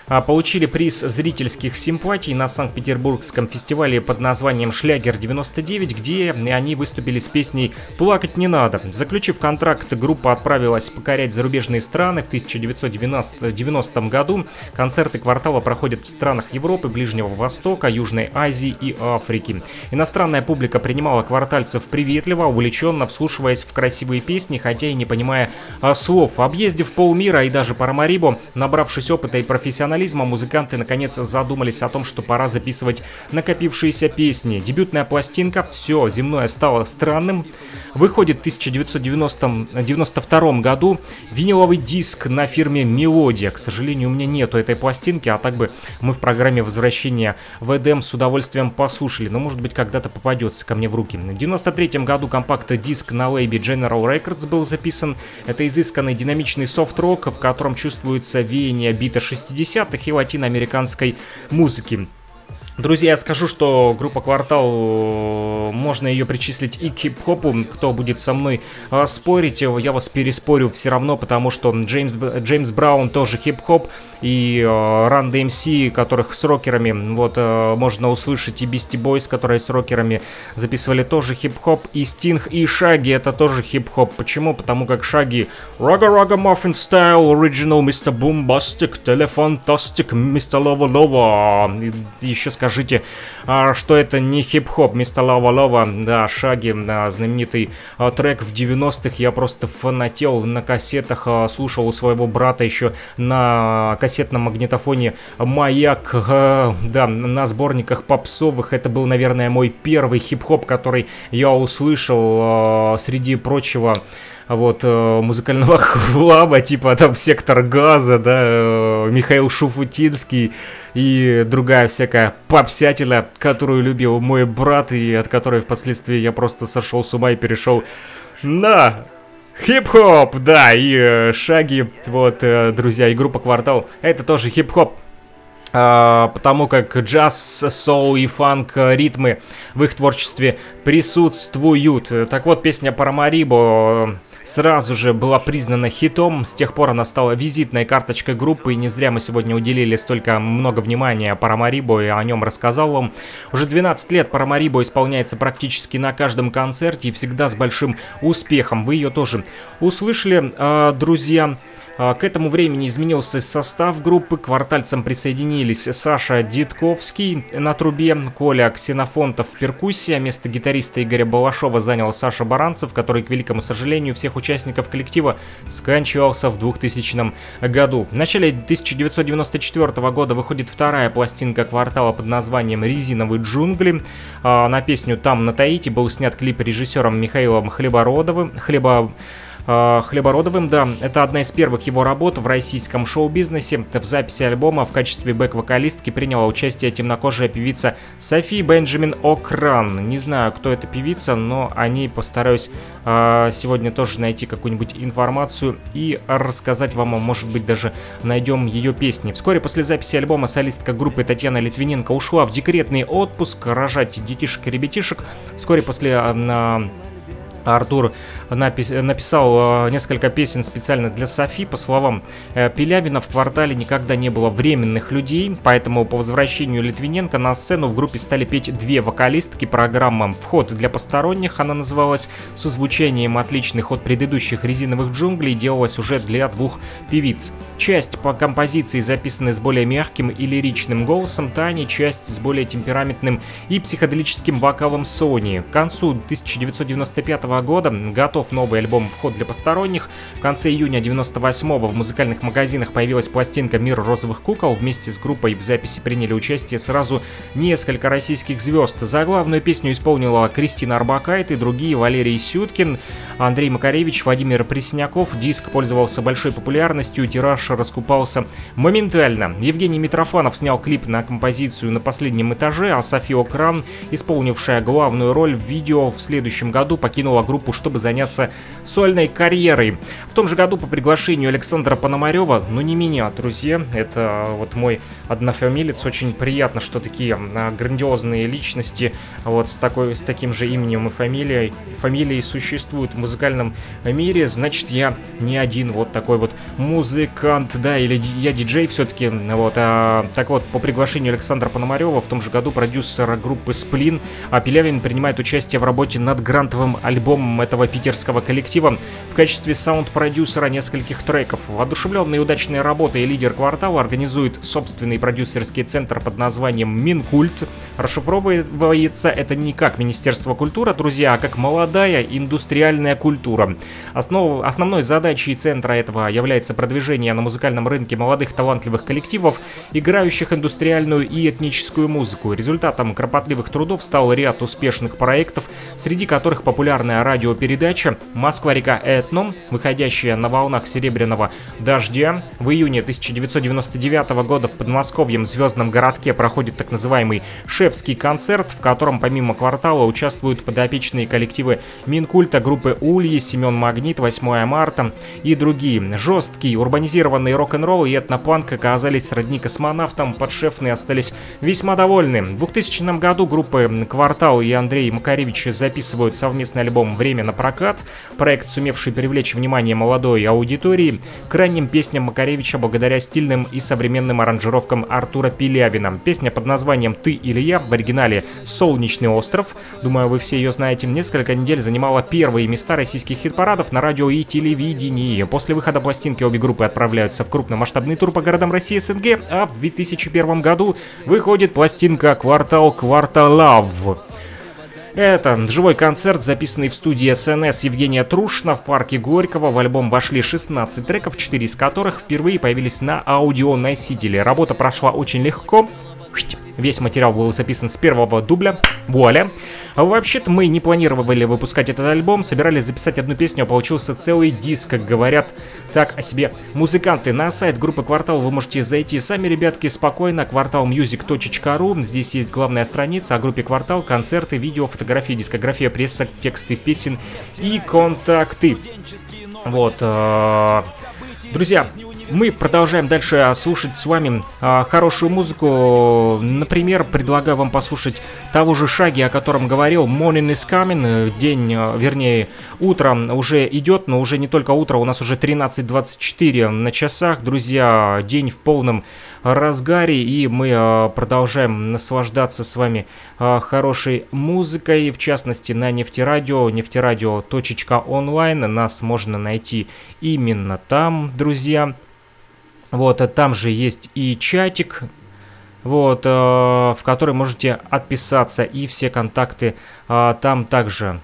получили приз зрительских симпатий на Санкт-Петербургском фестивале под названием «Шлягер-99», где они выступили с песней «Плакать не надо». Заключив контракт, группа отправилась покорять зарубежные страны в 1990 году. Концерты квартала проходят в странах Европы, Ближнего Востока, Южной Азии и Африки. Иностранная публика принимала квартальцев приветливо, увлеченно вслушиваясь в красивые песни, хотя и не понимая а, слов. Объездив полмира и даже Парамарибо, набравшись опыта и профессионализма, минимализма музыканты наконец задумались о том, что пора записывать накопившиеся песни. Дебютная пластинка «Все земное стало странным» выходит в 1992 году виниловый диск на фирме «Мелодия». К сожалению, у меня нету этой пластинки, а так бы мы в программе возвращения в Эдем с удовольствием послушали, но может быть когда-то попадется ко мне в руки. В 93 году компакт-диск на лейбе General Records был записан. Это изысканный динамичный софт-рок, в котором чувствуется веяние бита 60-х и латиноамериканской музыки. Друзья, скажу, что группа «Квартал», можно ее причислить и к хип-хопу. Кто будет со мной а, спорить, я вас переспорю все равно, потому что Джеймс, Джеймс Браун тоже хип-хоп, и Run DMC, которых с рокерами, вот, можно услышать, и Beastie Boys, которые с рокерами записывали тоже хип-хоп, и Стинг, и Шаги, это тоже хип-хоп. Почему? Потому как Шаги Ragga Ragga Muffin Style, Original Mr. Boombastic, Телефантастик, Mr. Lova Lova. Еще скажите, а, что это не хип-хоп, мистер Лава Лова, да, Шаги, знаменитый а, трек в 90-х, я просто фанател на кассетах, а, слушал у своего брата еще на кассетном магнитофоне «Маяк», да, на сборниках попсовых, это был, наверное, мой первый хип-хоп, который я услышал среди прочего вот, э, музыкального хлама, типа там «Сектор газа», да, э, Михаил Шуфутинский и другая всякая попсятина, которую любил мой брат и от которой впоследствии я просто сошел с ума и перешел на хип-хоп, да, и э, шаги, вот, друзья, и группа «Квартал», это тоже хип-хоп, Uh, потому как джаз, соул и фанк ритмы в их творчестве присутствуют. Так вот, песня Парамарибо сразу же была признана хитом. С тех пор она стала визитной карточкой группы, и не зря мы сегодня уделили столько много внимания Парамарибо и о нем рассказал вам. Уже 12 лет Парамарибо исполняется практически на каждом концерте и всегда с большим успехом. Вы ее тоже услышали, э, друзья. А, к этому времени изменился состав группы, к квартальцам присоединились Саша Дитковский на трубе, Коля Ксенофонтов а место гитариста Игоря Балашова занял Саша Баранцев, который, к великому сожалению, всех участников коллектива скончался в 2000 году. В начале 1994 года выходит вторая пластинка квартала под названием «Резиновые джунгли». А, на песню «Там на Таити» был снят клип режиссером Михаилом Хлебородовым. Хлеба э, Хлебородовым, да, это одна из первых его работ в российском шоу-бизнесе. В записи альбома в качестве бэк-вокалистки приняла участие темнокожая певица Софи Бенджамин О'Кран. Не знаю, кто эта певица, но о ней постараюсь э, сегодня тоже найти какую-нибудь информацию и рассказать вам, а может быть, даже найдем ее песни. Вскоре после записи альбома солистка группы Татьяна Литвиненко ушла в декретный отпуск рожать детишек и ребятишек. Вскоре после... Э, Артур напис- написал э, несколько песен специально для Софи. По словам э, Пелявина, в квартале никогда не было временных людей, поэтому по возвращению Литвиненко на сцену в группе стали петь две вокалистки. Программа «Вход для посторонних» она называлась, с озвучением отличных от предыдущих резиновых джунглей, делалась уже для двух певиц. Часть по композиции записаны с более мягким и лиричным голосом Тани, часть с более темпераментным и психоделическим вокалом Сони. К концу 1995 года готов новый альбом «Вход для посторонних». В конце июня 98-го в музыкальных магазинах появилась пластинка «Мир розовых кукол». Вместе с группой в записи приняли участие сразу несколько российских звезд. За главную песню исполнила Кристина Арбакайт и другие Валерий Сюткин, Андрей Макаревич, Владимир Пресняков. Диск пользовался большой популярностью, тираж раскупался моментально. Евгений Митрофанов снял клип на композицию «На последнем этаже», а София Кран, исполнившая главную роль в видео, в следующем году покинула группу, чтобы заняться сольной карьерой. В том же году по приглашению Александра Пономарева, но не меня, друзья, это вот мой однофамилец, очень приятно, что такие а, грандиозные личности вот с, такой, с таким же именем и фамилией, фамилией существуют в музыкальном мире, значит я не один вот такой вот музыкант, да, или я диджей все-таки, вот, а, так вот, по приглашению Александра Пономарева в том же году продюсера группы Сплин, а Пелявин принимает участие в работе над грантовым альбомом этого питерского коллектива в качестве саунд-продюсера нескольких треков. Воодушевленный удачной работой лидер квартала организует собственный продюсерский центр под названием Минкульт. Расшифровывается это не как Министерство культуры, друзья, а как молодая индустриальная культура. Основ... Основной задачей центра этого является продвижение на музыкальном рынке молодых талантливых коллективов, играющих индустриальную и этническую музыку. Результатом кропотливых трудов стал ряд успешных проектов, среди которых популярная радиопередача «Москва-река Этном», выходящая на волнах серебряного дождя. В июне 1999 года в подмосковьем звездном городке проходит так называемый «Шефский концерт», в котором помимо квартала участвуют подопечные коллективы Минкульта, группы Ульи, Семен Магнит, 8 марта и другие. Жесткий урбанизированный рок-н-ролл и этнопанк оказались сродни космонавтам, подшефные остались весьма довольны. В 2000 году группы «Квартал» и Андрей Макаревич записывают совместный альбом «Время на прокат», проект, сумевший привлечь внимание молодой аудитории к ранним песням Макаревича благодаря стильным и современным аранжировкам Артура Пилявина. Песня под названием «Ты или я» в оригинале «Солнечный остров», думаю, вы все ее знаете, несколько недель занимала первые места российских хит-парадов на радио и телевидении. После выхода пластинки обе группы отправляются в крупномасштабный тур по городам России и СНГ, а в 2001 году выходит пластинка «Квартал Кварталав». Это живой концерт, записанный в студии СНС Евгения Трушна в парке Горького. В альбом вошли 16 треков, 4 из которых впервые появились на аудионосителе. Работа прошла очень легко. Весь материал был записан с первого дубля. Вуаля. А вообще-то мы не планировали выпускать этот альбом, собирались записать одну песню, а получился целый диск, как говорят так о себе музыканты. На сайт группы Квартал вы можете зайти сами, ребятки, спокойно, кварталmusic.ru. Здесь есть главная страница о группе Квартал, концерты, видео, фотографии, дискография, пресса, тексты песен и контакты. Вот. э, Друзья, мы продолжаем дальше слушать с вами а, хорошую музыку. Например, предлагаю вам послушать того же Шаги, о котором говорил. Morning is coming. День, а, вернее, утро уже идет, но уже не только утро, у нас уже 13.24 на часах. Друзья, день в полном разгаре, и мы а, продолжаем наслаждаться с вами а, хорошей музыкой, в частности на нефтерадио, нефтерадио.онлайн. Нас можно найти именно там, друзья. Вот, а там же есть и чатик, вот, э, в который можете отписаться, и все контакты э, там также.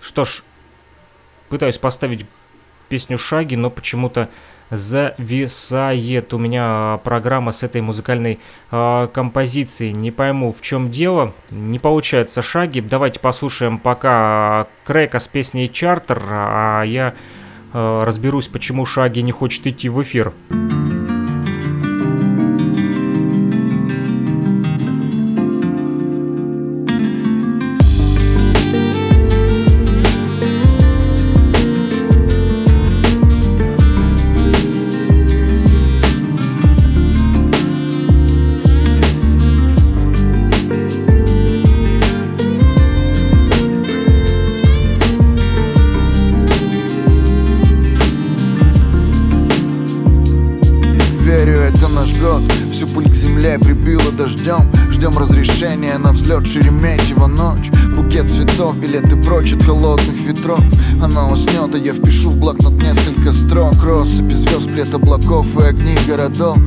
Что ж, пытаюсь поставить песню Шаги, но почему-то зависает у меня программа с этой музыкальной э, композицией. Не пойму, в чем дело. Не получается Шаги. Давайте послушаем пока Крека с песней Чартер, а я э, разберусь, почему Шаги не хочет идти в эфир. Thank облаков и огни городов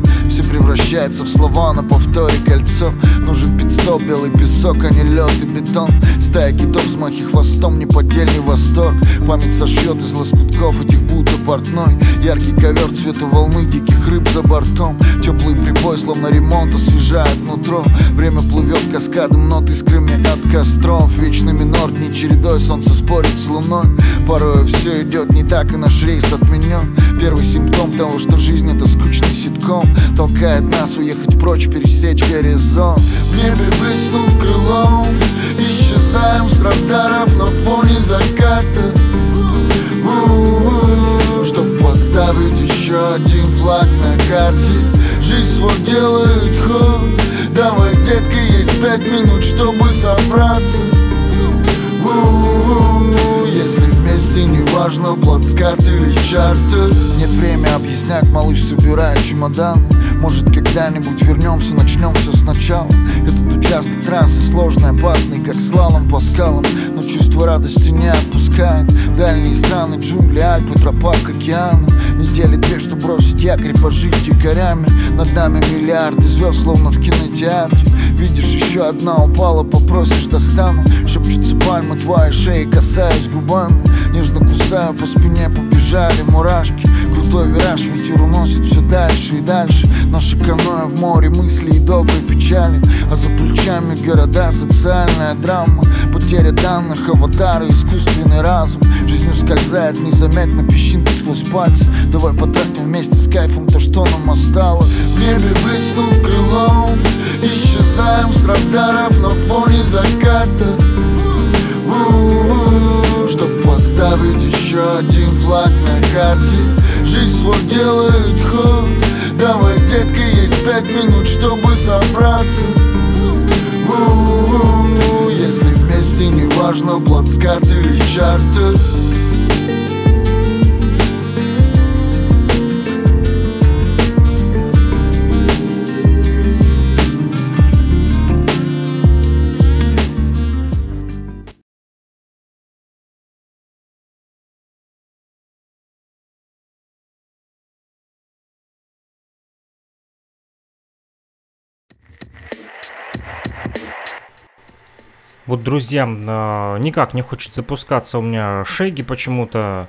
превращается в слова на повторе кольцо. Нужен пидстоп, белый песок, а не лед и бетон. Стая китов, взмахи хвостом, неподдельный восторг. Память сошьет из лоскутков этих будто портной. Яркий ковер цвета волны, диких рыб за бортом. Теплый прибой, словно ремонт, освежает нутро. Время плывет каскадом нот искрами от костров Вечный минор, дни чередой, солнце спорит с луной. Порой все идет не так, и наш рейс отменен Первый симптом того, что жизнь это скучный ситком. Толкает нас уехать прочь, пересечь горизонт В небе блеснув крылом Исчезаем с радаров на фоне заката. Чтоб поставить еще один флаг на карте. Жизнь свой делает ход. Давай, детка, есть пять минут, чтобы собраться. У-у-у, вместе, неважно, плацкарт или чартер Нет времени объяснять, малыш, собирай чемодан. Может, когда-нибудь вернемся, начнем все сначала. Этот участок трассы сложный, опасный, как слалом по скалам. Но чувство радости не отпускает Дальние страны, джунгли, Альпы, тропа к океану. Недели две, что бросить якорь, пожить дикарями Над нами миллиарды звезд, словно в кинотеатре. Видишь, еще одна упала, попросишь достану. Шепчутся пальмы твоей шеи, касаясь губами Нежно кусаю, по спине побежали мурашки. Крутой вираж, ветер уносит все дальше и дальше. Наше каноэ в море мыслей и доброй печали. А за плечами города, социальная драма. Потеря данных, аватары, искусственный разум. Жизнь ускользает незаметно, песчинки сквозь пальцы. Давай потратим вместе с кайфом то, что нам осталось. В небе блеснув крылом Исчезаем с радаров на фоне заката. У-у-у, Чтоб поставить еще один флаг на карте. Жизнь свой делает ход. Давай, детка, есть пять минут, чтобы собраться. У-у-у, Если вместе, неважно, плацкарт или чартер Вот, друзья, а, никак не хочет запускаться у меня шеги почему-то.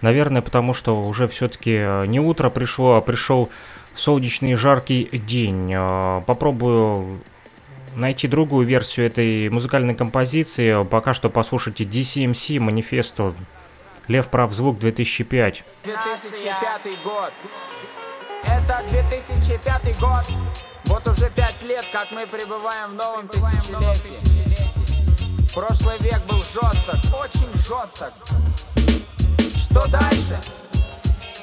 Наверное, потому что уже все-таки не утро пришло, а пришел солнечный жаркий день. А, Попробую найти другую версию этой музыкальной композиции. Пока что послушайте DCMC, манифесту Лев Прав Звук 2005. 2005 год. Это 2005 год. Вот уже пять лет, как мы пребываем в новом тысячелетии. Прошлый век был жесток, очень жесток. Что дальше?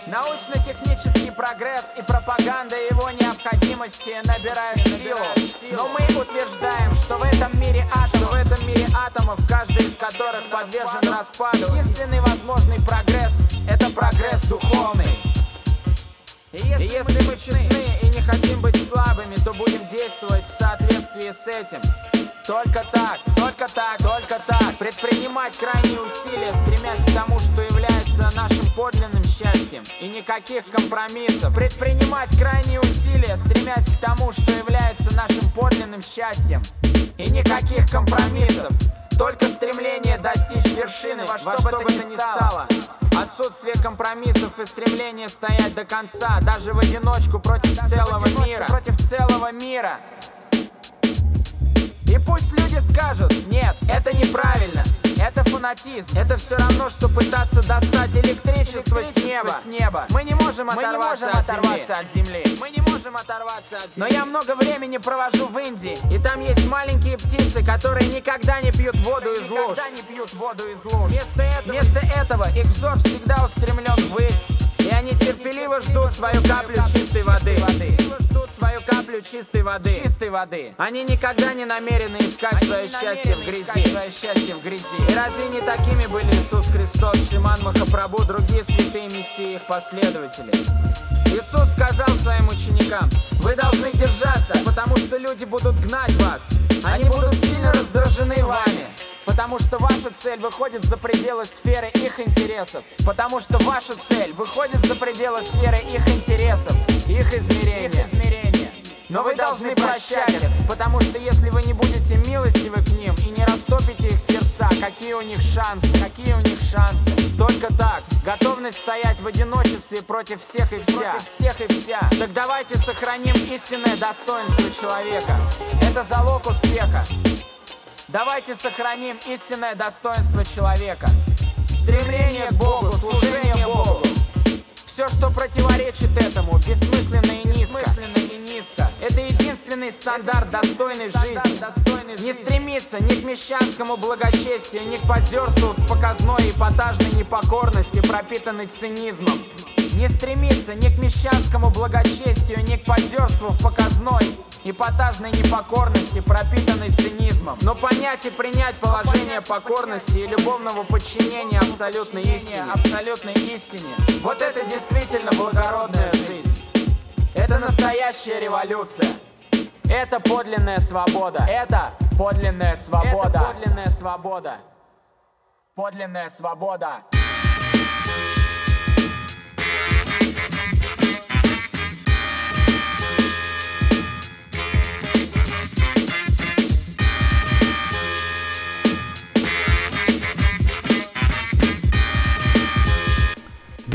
Научно-технический прогресс и пропаганда его необходимости набирают силу. Но мы утверждаем, что в этом мире атомов, в этом мире атомов, каждый из которых подвержен распаду, единственный возможный прогресс — это прогресс духовный. И если, и если мы честны и не хотим быть слабыми, то будем действовать в соответствии с этим. Только так, только так, только так. Предпринимать крайние усилия, стремясь к тому, что является нашим подлинным счастьем. И никаких компромиссов. Предпринимать крайние усилия, стремясь к тому, что является нашим подлинным счастьем. И никаких компромиссов. Только стремление достичь вершины во что, во что бы то ни стало. Отсутствие компромиссов и стремление стоять до конца, даже в одиночку против даже целого мира. Против целого мира. И пусть люди скажут, нет, это неправильно, это фанатизм. Это все равно, что пытаться достать электричество, электричество с, неба. с неба. Мы не можем оторваться, не можем от, оторваться земли. от земли. Мы не можем оторваться от земли. Но я много времени провожу в Индии, и там есть маленькие птицы, которые никогда не пьют воду из луж. Никогда не пьют воду из луж. Вместо этого, Вместо этого их взор всегда устремлен ввысь, и они терпеливо ждут свою каплю чистой воды. Найдут свою каплю чистой воды. Чистой воды. Они никогда не намерены искать свое счастье в грязи. Свое счастье в грязи. И разве не такими были Иисус Христос, Шиман Махапрабху, другие святые мессии, их последователи? Иисус сказал своим ученикам, вы должны держаться, потому что люди будут гнать вас. Они будут сильно раздражены вами. Потому что ваша цель выходит за пределы сферы их интересов. Потому что ваша цель выходит за пределы сферы их интересов, их измерения. Их измерения. Но вы должны прощать их, потому что если вы не будете милостивы к ним и не растопите их сердца, какие у них шансы, какие у них шансы? Только так, готовность стоять в одиночестве против всех и вся, против всех и вся. Так давайте сохраним истинное достоинство человека. Это залог успеха. Давайте сохраним истинное достоинство человека. Стремление к Богу, служение Богу. Все, что противоречит этому, бессмысленно и низко. и низко. Это единственный стандарт достойной жизни. Не стремиться ни к мещанскому благочестию, ни к позерству с показной эпатажной непокорности, пропитанной цинизмом. Не стремиться ни к мещанскому благочестию, ни к позерству в показной эпатажной непокорности, пропитанной цинизмом. Но понять и принять положение покорности и любовного подчинения абсолютной истине, абсолютной истине. Вот это действительно благородная жизнь. Это настоящая революция. Это подлинная свобода. Это подлинная свобода. Это подлинная свобода. Подлинная свобода.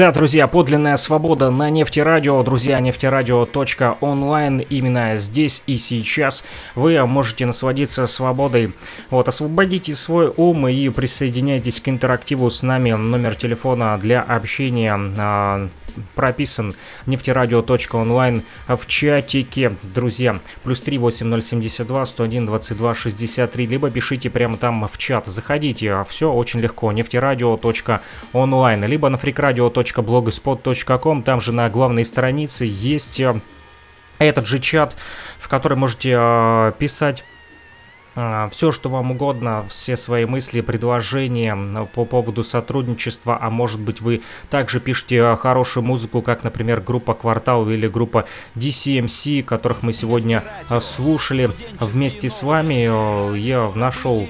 Да, друзья, подлинная свобода на нефтерадио, друзья, нефтерадио.онлайн, именно здесь и сейчас вы можете насладиться свободой. Вот, освободите свой ум и присоединяйтесь к интерактиву с нами. Номер телефона для общения а, прописан нефтерадио.онлайн в чатике, друзья. Плюс 3 8072 101 22 63, либо пишите прямо там в чат. Заходите, все очень легко. нефтерадио.онлайн, либо на freakradio.blogspot.com, там же на главной странице есть э, этот же чат, в который можете э, писать все, что вам угодно, все свои мысли, предложения по поводу сотрудничества, а может быть вы также пишете а, хорошую музыку, как, например, группа Квартал или группа DCMC, которых мы сегодня а, слушали вместе с вами. Я нашел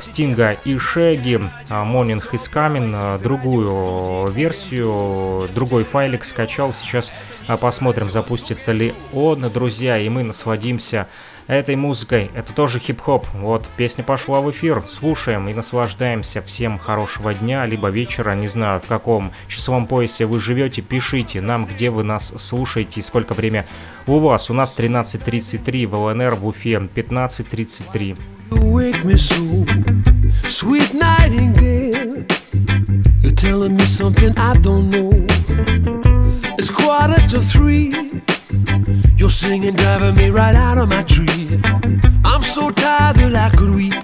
Стинга и Шеги, Morning is Coming, другую версию, другой файлик скачал, сейчас посмотрим, запустится ли он, друзья, и мы насладимся этой музыкой. Это тоже хип-хоп. Вот, песня пошла в эфир. Слушаем и наслаждаемся. Всем хорошего дня, либо вечера. Не знаю, в каком часовом поясе вы живете. Пишите нам, где вы нас слушаете и сколько время у вас. У нас 13.33 в ЛНР, в Уфе 15.33. Sweet nightingale, you're telling me something I don't know. It's quarter to three. You're singing driving me right out of my tree. I'm so tired that I could weep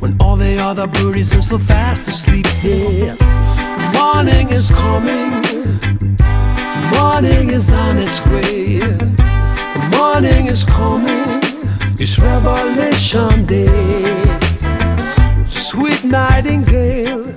when all the other birdies are so fast asleep. Yeah, morning is coming, morning is on its way. Morning is coming, it's Revelation Day. Sweet nightingale,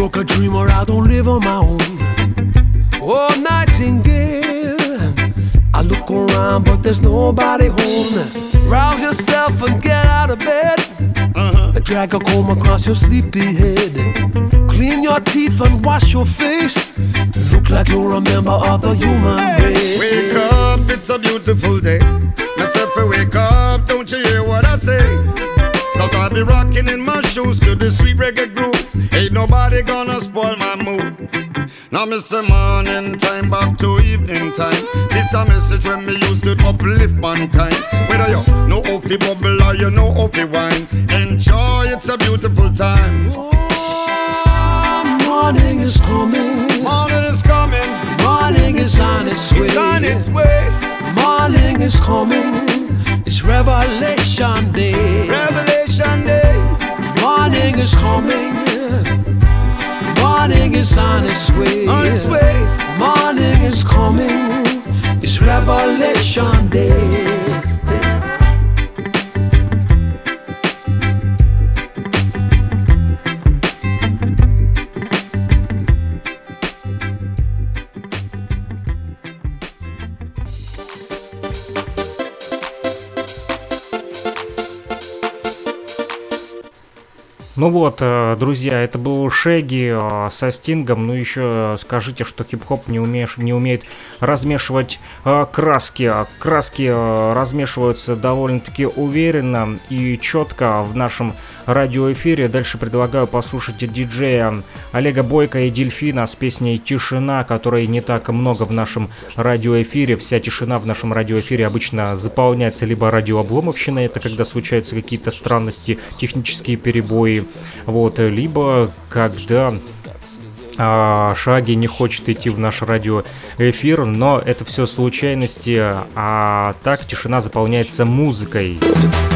Broke a dream or I don't live on my own. Oh, Nightingale. I look around, but there's nobody home. Rouse yourself and get out of bed. Uh-huh. Drag a comb across your sleepy head Clean your teeth and wash your face. Look like you're a member of the human race. Wake up, it's a beautiful day. Myself, wake up, don't you hear what I say? Cause I'll be rocking in my shoes to the sweet reggae groove. Ain't nobody gonna spoil my mood. Now me say morning time back to evening time. This a message when me used to uplift mankind. Whether you know how fi bubble or you know how fi wine, enjoy. It's a beautiful time. Oh, morning is coming. Morning is coming. Morning is on its way. It's on its way. Morning is coming. It's Revelation Day. Revelation Day. Morning is coming. Morning is on its way. On its way. Morning is coming. It's Revelation Day. Ну вот, э, друзья, это был Шеги э, со Стингом. Ну еще скажите, что хип-хоп не, умеешь, не умеет размешивать э, краски. Краски размешиваются довольно-таки уверенно и четко в нашем радиоэфире. Дальше предлагаю послушать диджея Олега Бойко и Дельфина с песней «Тишина», которой не так много в нашем радиоэфире. Вся тишина в нашем радиоэфире обычно заполняется либо радиообломовщиной, это когда случаются какие-то странности, технические перебои, вот, либо когда а, Шаги не хочет идти в наш радиоэфир, но это все случайности, а так тишина заполняется музыкой. Тишина,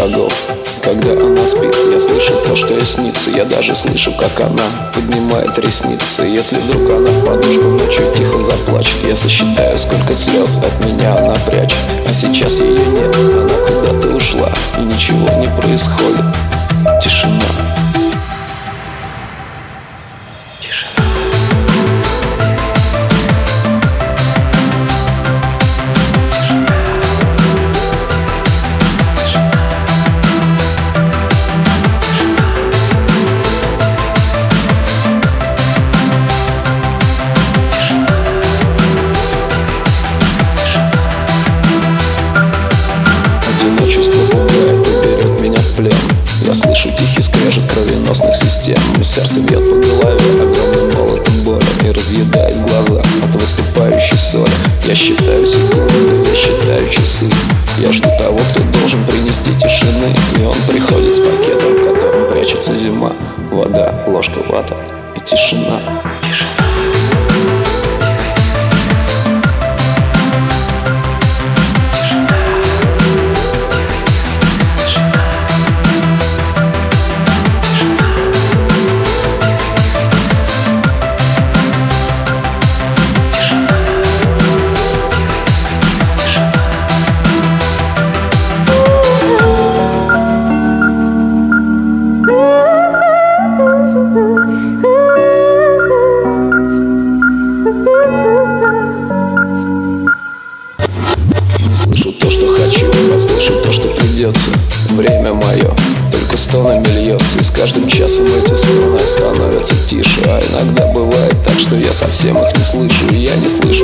шагов. Когда она спит, я слышу то, что ей снится. Я даже слышу, как она поднимает ресницы. Если вдруг она в подушку ночью тихо заплачет Я сосчитаю, сколько слез от меня она прячет. А сейчас ее нет, она куда-то ушла И ничего не происходит. Тишина Вода, ложка вата и тишина. Не совсем их не слышу И я не слышу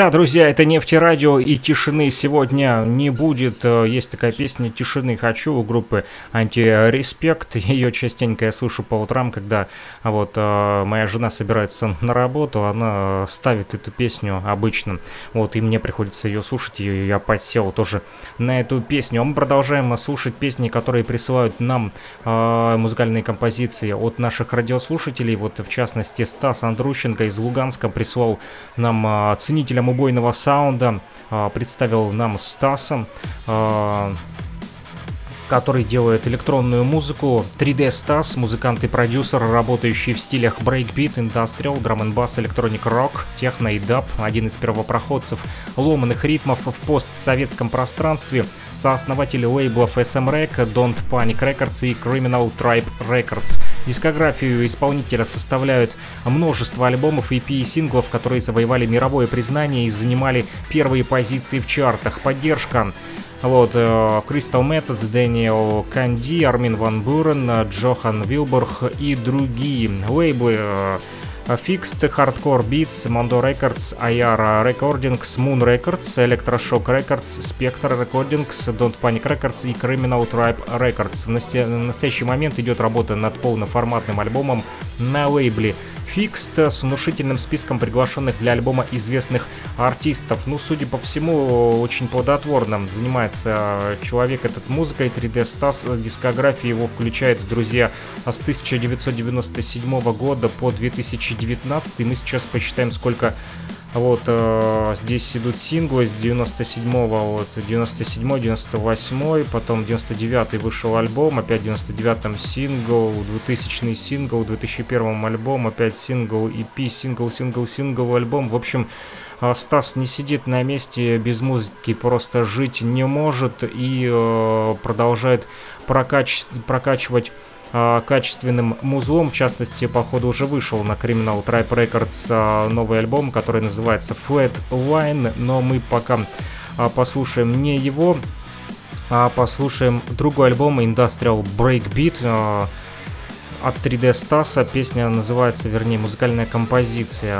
Да, друзья, это нефтерадио и тишины сегодня не будет. Э, есть такая песня «Тишины хочу» у группы «Антиреспект». Ее частенько я слышу по утрам, когда а вот э, моя жена собирается на работу, она ставит эту песню обычно. Вот, и мне приходится ее слушать, и я подсел тоже на эту песню. А мы продолжаем слушать песни, которые присылают нам э, музыкальные композиции от наших радиослушателей. Вот, в частности, Стас Андрущенко из Луганска прислал нам э, ценителя любителям убойного саунда а, представил нам Стаса, а, который делает электронную музыку. 3D Стас, музыкант и продюсер, работающий в стилях брейкбит, индастриал, drum'n'bass, electronic rock, техно и даб, один из первопроходцев ломаных ритмов в постсоветском пространстве, сооснователь лейблов SM Rec, Don't Panic Records и Criminal Tribe Records. Дискографию исполнителя составляют множество альбомов, EP и синглов, которые завоевали мировое признание и занимали первые позиции в чартах. Поддержка вот, Crystal Methods, Дэниел Канди, Армин Ван Бурен, Джохан Вилбург и другие лейблы Fixed, Hardcore Beats, Mondo Records, IR Recordings, Moon Records, Electroshock Records, Spectre Recordings, Don't Panic Records и Criminal Tribe Records. В настоящий момент идет работа над полноформатным альбомом на лейбле Fixed с внушительным списком приглашенных для альбома известных артистов. Ну, судя по всему, очень плодотворно занимается человек этот музыкой. 3D Стас, дискография его включает, друзья, с 1997 года по 2019. И мы сейчас посчитаем, сколько вот э, здесь идут синглы с 97-го, вот 97 98 потом 99-й вышел альбом, опять 99-м сингл, 2000-й сингл, 2001 альбом, опять сингл, EP, сингл, сингл, сингл, альбом. В общем, э, Стас не сидит на месте без музыки, просто жить не может и э, продолжает прокач прокачивать э, качественным музлом. В частности, походу уже вышел на Criminal Tribe Records э, новый альбом, который называется Flat Line, но мы пока э, послушаем не его, а послушаем другой альбом Industrial Breakbeat от 3D Стаса. Песня называется, вернее, музыкальная композиция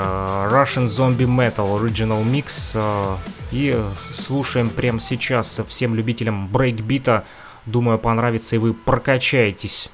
Russian Zombie Metal Original Mix. И слушаем прямо сейчас всем любителям брейкбита. Думаю, понравится и вы прокачаетесь.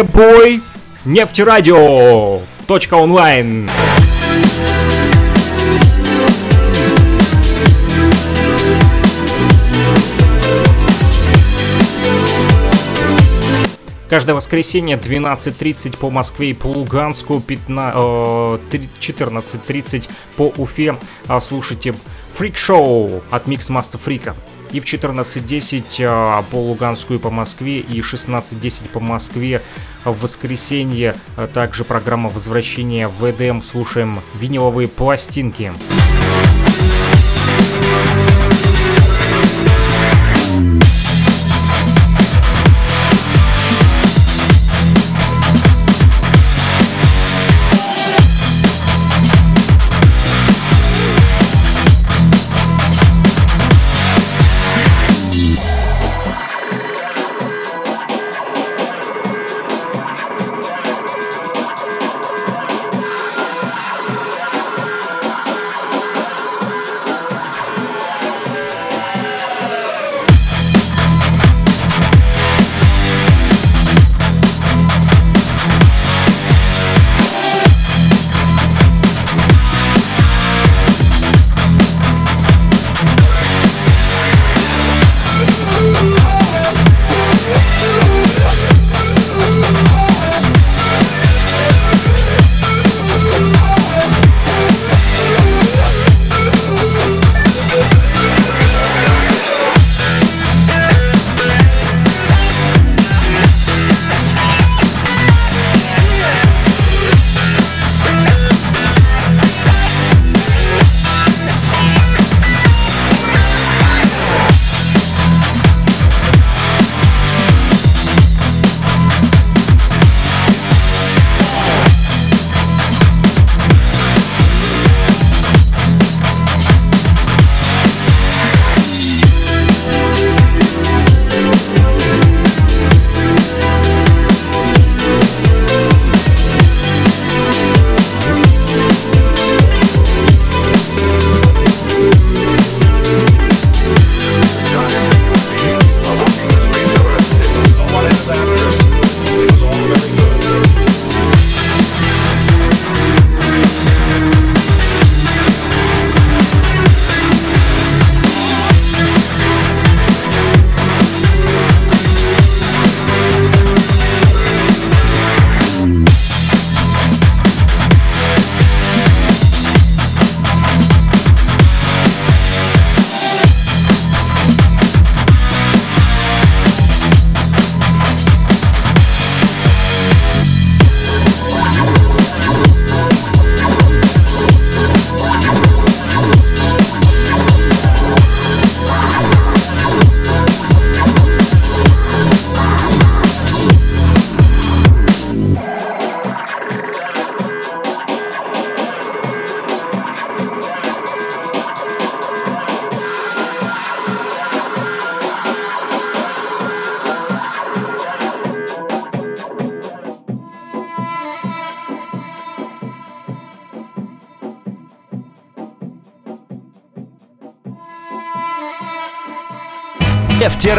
Ебой! Нефтерадио! Точка онлайн. Каждое воскресенье 12.30 по Москве и по Луганску, 14.30 по Уфе а, слушайте фрик-шоу от Микс Master Фрика и в 14.10 а, по Луганску и по Москве, и 16.10 по Москве в воскресенье. А также программа возвращения в ВДМ. Слушаем виниловые пластинки.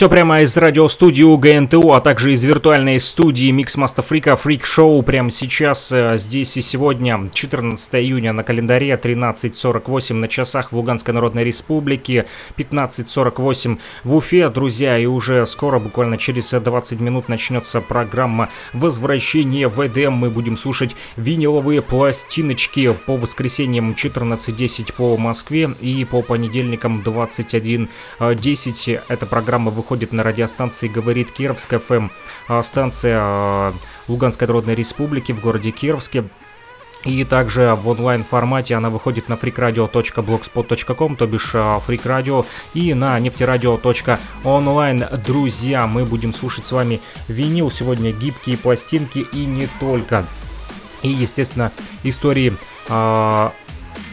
Все прямо из радиостудии УГНТУ, а также из виртуальной студии Mix Master Freak, Freak Show прямо сейчас, э, здесь и сегодня, 14 июня на календаре, 13.48 на часах в Луганской Народной Республике, 15.48 в Уфе, друзья, и уже скоро, буквально через 20 минут начнется программа «Возвращение в Эдем». Мы будем слушать виниловые пластиночки по воскресеньям 14.10 по Москве и по понедельникам 21.10. Эта программа выходит на радиостанции «Говорит Кировск ФМ», а станция а, Луганской Народной Республики в городе Кировске. И также в онлайн формате она выходит на freakradio.blogspot.com, то бишь Freak Radio, и на нефтерадио.онлайн. Друзья, мы будем слушать с вами винил сегодня, гибкие пластинки и не только. И, естественно, истории а,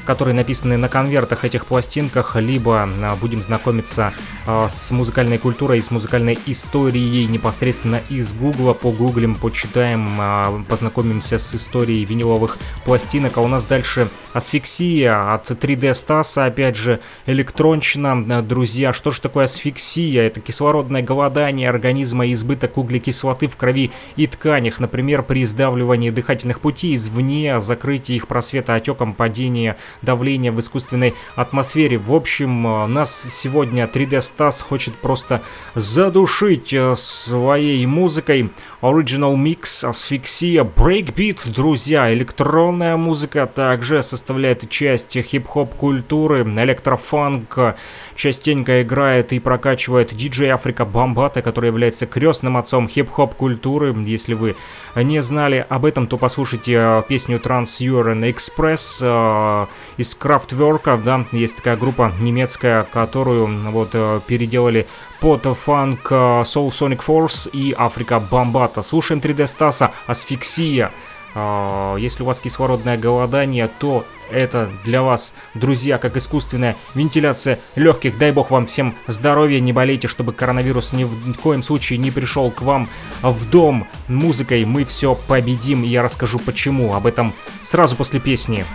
которые написаны на конвертах этих пластинках, либо а, будем знакомиться а, с музыкальной культурой, с музыкальной историей непосредственно из Гугла, погуглим, почитаем, а, познакомимся с историей виниловых пластинок. А у нас дальше асфиксия от 3D Стаса, опять же, электронщина. Друзья, что же такое асфиксия? Это кислородное голодание организма, избыток углекислоты в крови и тканях, например, при сдавливании дыхательных путей извне, закрытии их просвета отеком, падения давления в искусственной атмосфере. В общем, э, нас сегодня 3D Стас хочет просто задушить э, своей музыкой. Original Mix, асфиксия, брейкбит, друзья, электронная музыка также составляет часть хип-хоп культуры, электрофанк частенько играет и прокачивает диджей Африка Бомбата, который является крестным отцом хип-хоп культуры. Если вы не знали об этом, то послушайте э, песню Trans Urine Express э, из Kraftwerk, да, есть такая группа немецкая, которую вот э, переделали под фанк Soul Sonic Force и Африка Бомбата. Слушаем 3D Стаса, асфиксия. Э, Если у вас кислородное голодание, то это для вас, друзья, как искусственная вентиляция легких. Дай бог вам всем здоровья, не болейте, чтобы коронавирус ни в коем случае не пришел к вам в дом. Музыкой мы все победим, и я расскажу почему. Об этом сразу после песни.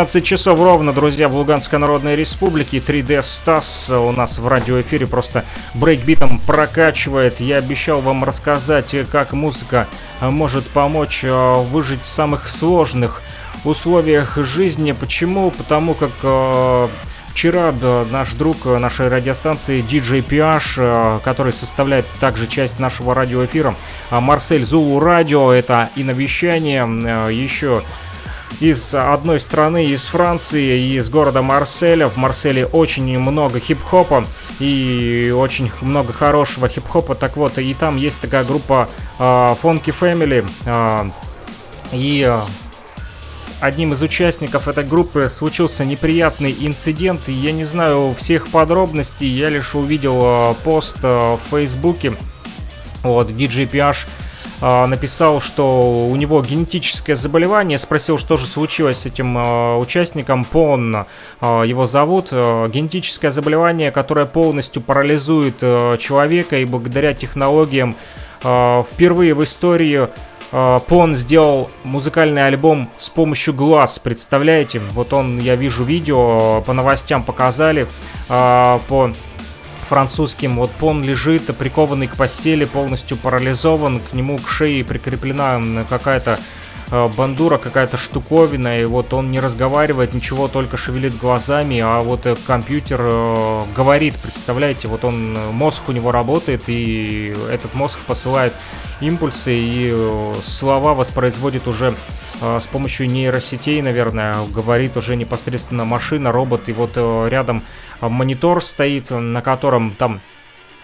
14 часов ровно, друзья, в Луганской Народной Республике. 3D Стас у нас в радиоэфире просто брейкбитом прокачивает. Я обещал вам рассказать, как музыка может помочь э, выжить в самых сложных условиях жизни. Почему? Потому как э, Вчера наш друг нашей радиостанции DJ PH, э, который составляет также часть нашего радиоэфира, Марсель Зулу Радио, это и навещание, еще из одной страны, из Франции, из города Марселя. В Марселе очень много хип-хопа и очень много хорошего хип-хопа. Так вот, и там есть такая группа uh, Funky Family. Uh, и uh, с одним из участников этой группы случился неприятный инцидент. Я не знаю всех подробностей, я лишь увидел пост в Фейсбуке. Вот, DJ э, написал, что у него генетическое заболевание, спросил, что же случилось с этим э, участником, Пон э, его зовут, генетическое заболевание, которое полностью парализует человека и благодаря технологиям впервые в истории Пон сделал музыкальный альбом с помощью глаз, представляете? Вот он, я вижу видео, по новостям показали, по французским. Вот Пон лежит, прикованный к постели, полностью парализован, к нему к шее прикреплена какая-то э, бандура, какая-то штуковина, и вот он не разговаривает, ничего, только шевелит глазами, а вот э, компьютер э, говорит, представляете, вот он, мозг у него работает, и этот мозг посылает импульсы, и слова воспроизводит уже с помощью нейросетей, наверное, говорит уже непосредственно машина, робот, и вот рядом монитор стоит, на котором там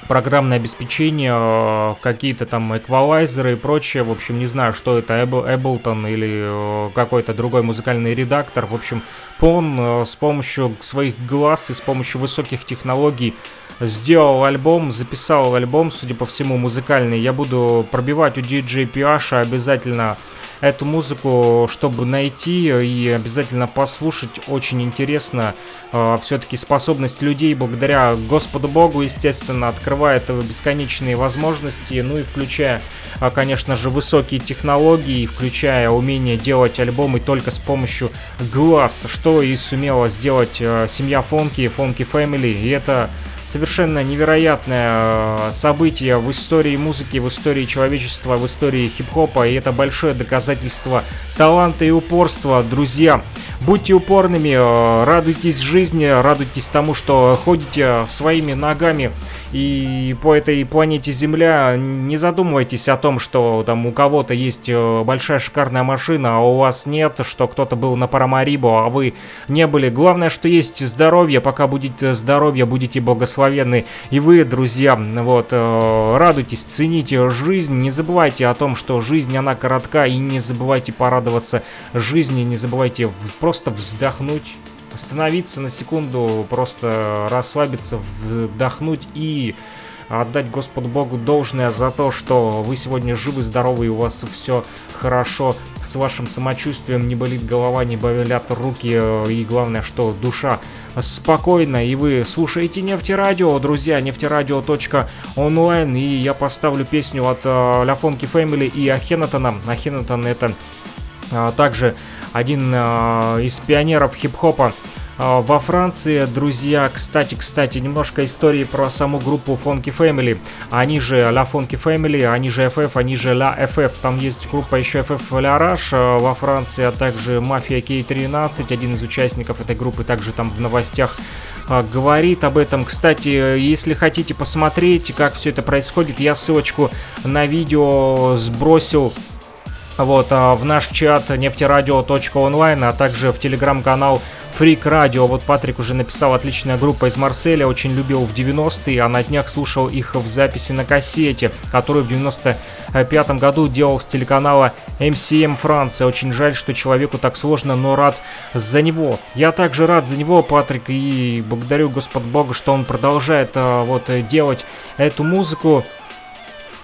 программное обеспечение, э, какие-то там эквалайзеры и прочее. В общем, не знаю, что это, Ableton или э, какой-то другой музыкальный редактор. В общем, Пон э, с помощью своих глаз и с помощью высоких технологий сделал альбом, записал альбом, судя по всему, музыкальный. Я буду пробивать у DJ PH обязательно эту музыку, чтобы найти и обязательно послушать. Очень интересно. Э, Все-таки способность людей благодаря Господу Богу, естественно, открывает бесконечные возможности. Ну и включая, э, конечно же, высокие технологии, включая умение делать альбомы только с помощью глаз, что и сумела сделать э, семья Фонки, Фонки Family. И это совершенно невероятное э, событие в истории музыки, в истории человечества, в истории хип-хопа, и это большое доказательство таланта и упорства, друзья. Будьте упорными, э, радуйтесь жизни, радуйтесь тому, что ходите своими ногами и по этой планете Земля. Не задумывайтесь о том, что там у кого-то есть э, большая шикарная машина, а у вас нет, что кто-то был на Парамарибо, а вы не были. Главное, что есть здоровье, пока будете здоровье, будете благословенны. И вы, друзья, вот, э, радуйтесь, цените жизнь, не забывайте о том, что жизнь, она коротка, и не забывайте порадоваться жизни, не забывайте просто вздохнуть остановиться на секунду, просто расслабиться, вдохнуть и отдать Господу Богу должное за то, что вы сегодня живы, здоровы и у вас все хорошо. С вашим самочувствием, не болит голова, не болят руки и главное, что душа спокойно и вы слушаете Нефтерадио, друзья, нефтерадио.онлайн и я поставлю песню от э, Ляфонки Фэмили и Ахенатона. Ахенатон это э, также один э, из пионеров хип-хопа э, во Франции. Друзья, кстати, кстати, немножко истории про саму группу Funky Family. Они же La Funky Family, они же FF, они же La FF. Там есть группа еще FF La Rage э, во Франции, а также Mafia K13. Один из участников этой группы также там в новостях говорит об этом. Кстати, если хотите посмотреть, как все это происходит, я ссылочку на видео сбросил вот, а в наш чат нефтерадио.онлайн, а также в телеграм-канал Фрик Радио. Вот Патрик уже написал отличная группа из Марселя, очень любил в 90-е, а на днях слушал их в записи на кассете, которую в 95-м году делал с телеканала MCM Франция. Очень жаль, что человеку так сложно, но рад за него. Я также рад за него, Патрик, и благодарю Господь Бога, что он продолжает а, вот делать эту музыку.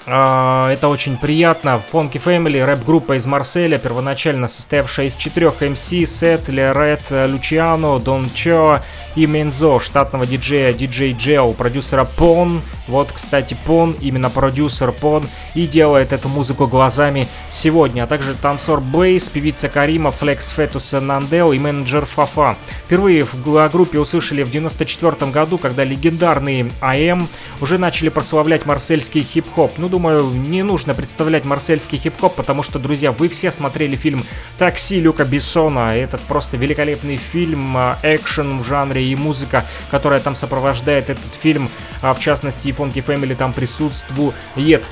А, это очень приятно. Funky Family, рэп-группа из Марселя, первоначально состоявшая из четырех MC, Сет, Лерет, Лучиано, Дон Чо и Мензо, штатного диджея DJ Джео, продюсера Пон, Вот, кстати, Пон, именно продюсер Пон, и делает эту музыку глазами сегодня, а также танцор Бейс, певица Карима, Флекс Фетус Нандел и менеджер Фафа. Впервые в группе услышали в 94 году, когда легендарные АМ уже начали прославлять марсельский хип-хоп. Ну, думаю, не нужно представлять марсельский хип-хоп, потому что, друзья, вы все смотрели фильм «Такси» Люка Бессона. Этот просто великолепный фильм, а, экшен в жанре и музыка, которая там сопровождает этот фильм, а в частности и Funky Family там присутствует.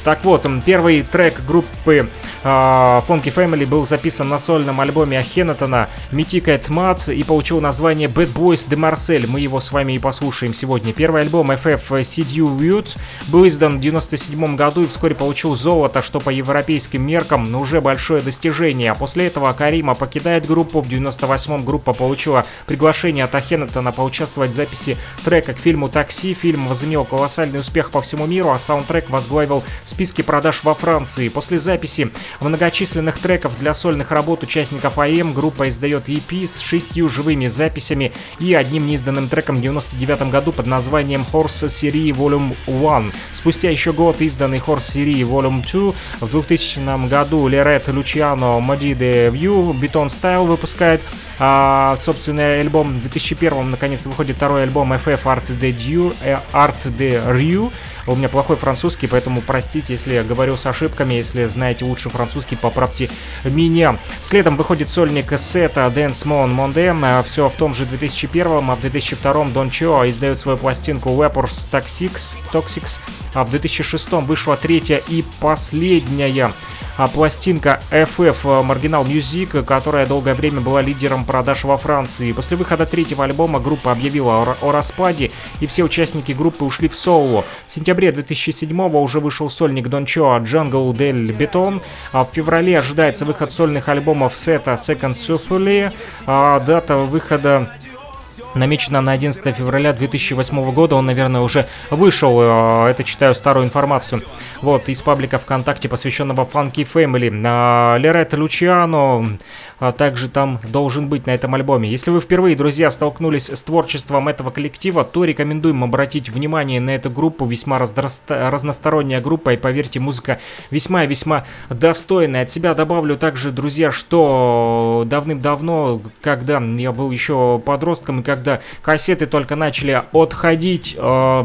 Так вот, первый трек группы а, Funky Family был записан на сольном альбоме Ахенатона at Mad и получил название Bad Boys de Marcel. Мы его с вами и послушаем сегодня. Первый альбом FF CDU Youth был издан в 97 году и вскоре получил золото, что по европейским меркам уже большое достижение. А после этого Карима покидает группу. В 98 группа получила приглашение от Ахенатона поучаствовать в записи трека к фильму «Такси». Фильм возымел колоссальный успех по всему миру, а саундтрек возглавил списки продаж во Франции. После записи многочисленных треков для сольных работ участников АМ группа издает EP с шестью живыми записями и одним неизданным треком в 99 году под названием Horse Series Volume 1. Спустя еще год изданный Horse Series Volume 2 в 2000 году Лерет Лучиано de View Beton Style выпускает а, собственный альбом. В 2001 наконец выходит второй альбом FF Art de Dieu, э, Art de Rue. У меня плохой французский, поэтому простите, если я говорю с ошибками. Если знаете лучше французский, поправьте меня. Следом выходит сольник сета Dance Mon Monde. Все в том же 2001, а в 2002 Don Cho издает свою пластинку Weapons Toxics, Toxics. А в 2006 вышла третья и последняя а пластинка FF Marginal Music, которая долгое время была лидером продаж во Франции. После выхода третьего альбома группа объявила о, о распаде, и все участники группы ушли в соло. В сентябре 2007 уже вышел сольник Don Cho Jungle Del Beton, а в феврале ожидается выход сольных альбомов сета Second Souffle, а дата выхода намечена на 11 февраля 2008 года. Он, наверное, уже вышел. Э, это читаю старую информацию. Вот, из паблика ВКонтакте, посвященного Funky Family. Лерет Лучиано а также там должен быть на этом альбоме. Если вы впервые, друзья, столкнулись с творчеством этого коллектива, то рекомендуем обратить внимание на эту группу. Весьма разносторонняя группа, и поверьте, музыка весьма и весьма достойная. От себя добавлю также, друзья, что давным-давно, когда я был еще подростком, и когда кассеты только начали отходить, э,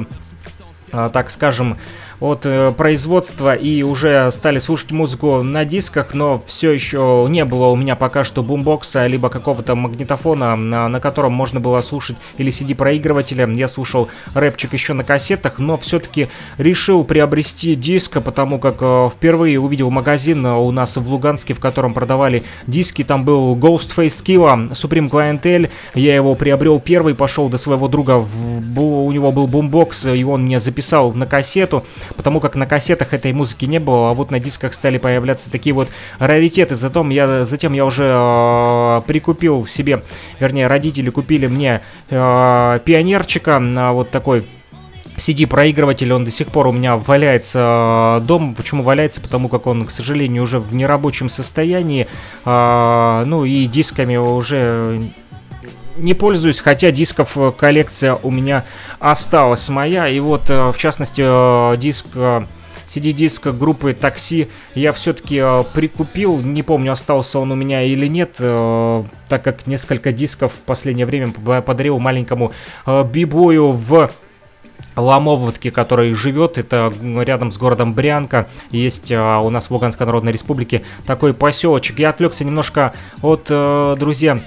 э, так скажем, от э, производства и уже стали слушать музыку на дисках, но все еще не было у меня пока что бумбокса, либо какого-то магнитофона, на, на котором можно было слушать, или CD-проигрывателя. Я слушал рэпчик еще на кассетах, но все-таки решил приобрести диск, потому как э, впервые увидел магазин у нас в Луганске, в котором продавали диски. Там был Ghostface Killa, Supreme Clientele. Я его приобрел первый, пошел до своего друга, в, у него был бумбокс, и он мне записал на кассету потому как на кассетах этой музыки не было, а вот на дисках стали появляться такие вот раритеты. Затем я, затем я уже э, прикупил себе, вернее, родители купили мне э, пионерчика, э, вот такой CD-проигрыватель, он до сих пор у меня валяется дома. Почему валяется? Потому как он, к сожалению, уже в нерабочем состоянии. А, ну и дисками уже не пользуюсь, хотя дисков э, коллекция у меня осталась моя. И вот, э, в частности, э, диск... CD-диск группы Такси я все-таки э, прикупил. Не помню, остался он у меня или нет, э, так как несколько дисков в последнее время подарил маленькому э, бибою в Ломоводке, который живет, это рядом с городом Брянка, есть у нас в Луганской Народной Республике такой поселочек. Я отвлекся немножко от, а, друзья,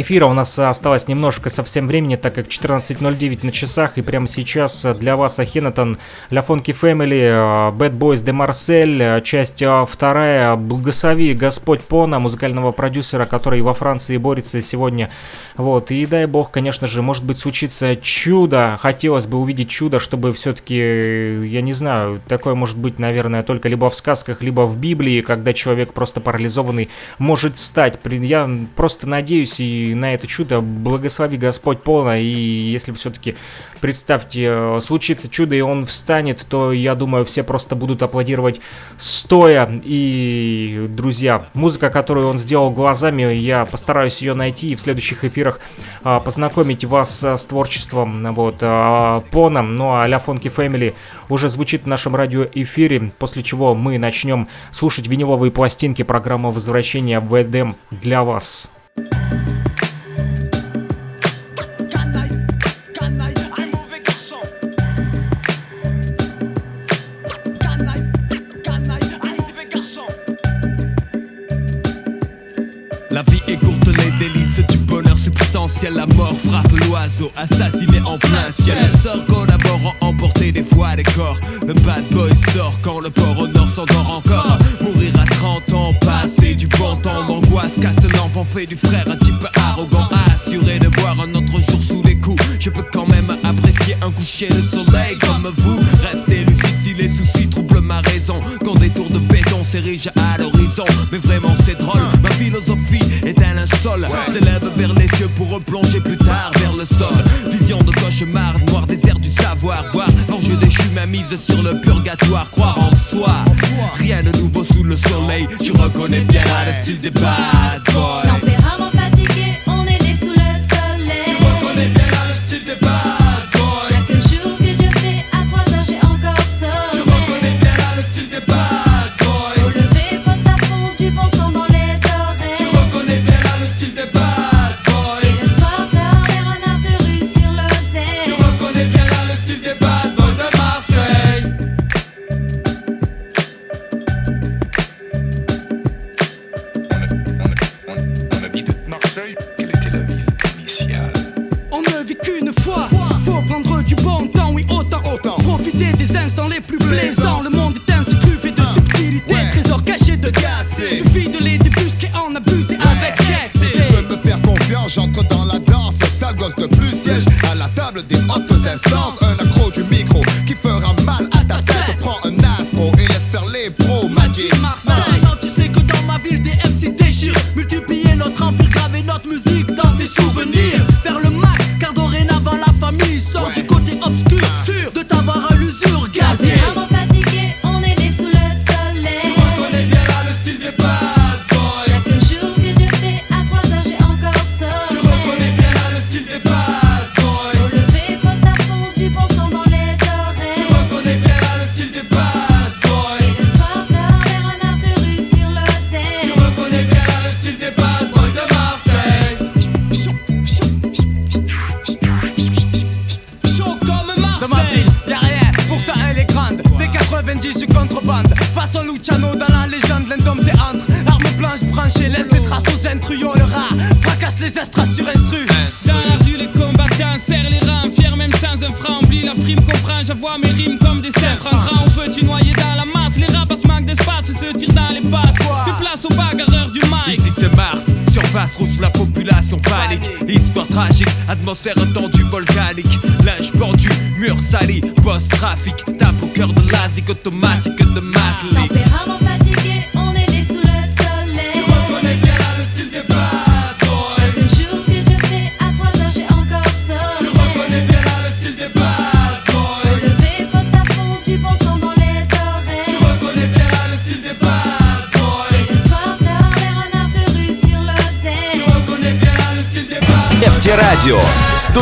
эфира. У нас осталось немножко совсем времени, так как 14.09 на часах, и прямо сейчас для вас Ахинатон, Ля Фонки Фэмили, Bad Boys de Marcel, часть а, вторая, благослови Господь Пона, музыкального продюсера, который во Франции борется сегодня, вот, и дай бог, конечно же, может быть случится чудо, хотелось бы увидеть чудо, чтобы все-таки, я не знаю, такое может быть, наверное, только либо в сказках, либо в Библии, когда человек просто парализованный может встать, я просто надеюсь и на это чудо. Благослови Господь полно, и если все-таки, представьте, э, случится чудо, и он встанет, то, я думаю, все просто будут аплодировать стоя, и, друзья, музыка, которую он сделал глазами, я постараюсь ее найти и в следующих эфирах а, познакомить вас э, с творчеством, вот, а, Поном, ну а «Ля Фонки Фэмили» уже звучит в нашем радиоэфире, после чего мы начнем слушать виниловые пластинки программы возвращения в Эдем» для вас. Thank you ciel, la mort frappe l'oiseau, assassiné en plein ciel. Elle sort collaborant, emporté des fois des corps. Le bad boy sort quand le port au nord s'endort encore. Mourir à 30 ans, passer du bon temps, l'angoisse casse l'enfant, fait du frère un type arrogant, assuré de boire un autre jour sous les coups. Je peux quand même apprécier un coucher de soleil comme vous. Restez lucide si les soucis troublent ma raison. Quand des tours de béton s'érigent à l'horizon, mais vraiment c'est drôle. Ma philosophie est un sol. S'élève vers les cieux pour replonger plus tard vers le sol. Vision de cauchemar, noir désert du savoir. Voir l'enjeu déchu, ma mise sur le purgatoire. Croire en soi, rien de nouveau sous le soleil. Tu reconnais bien le style des bad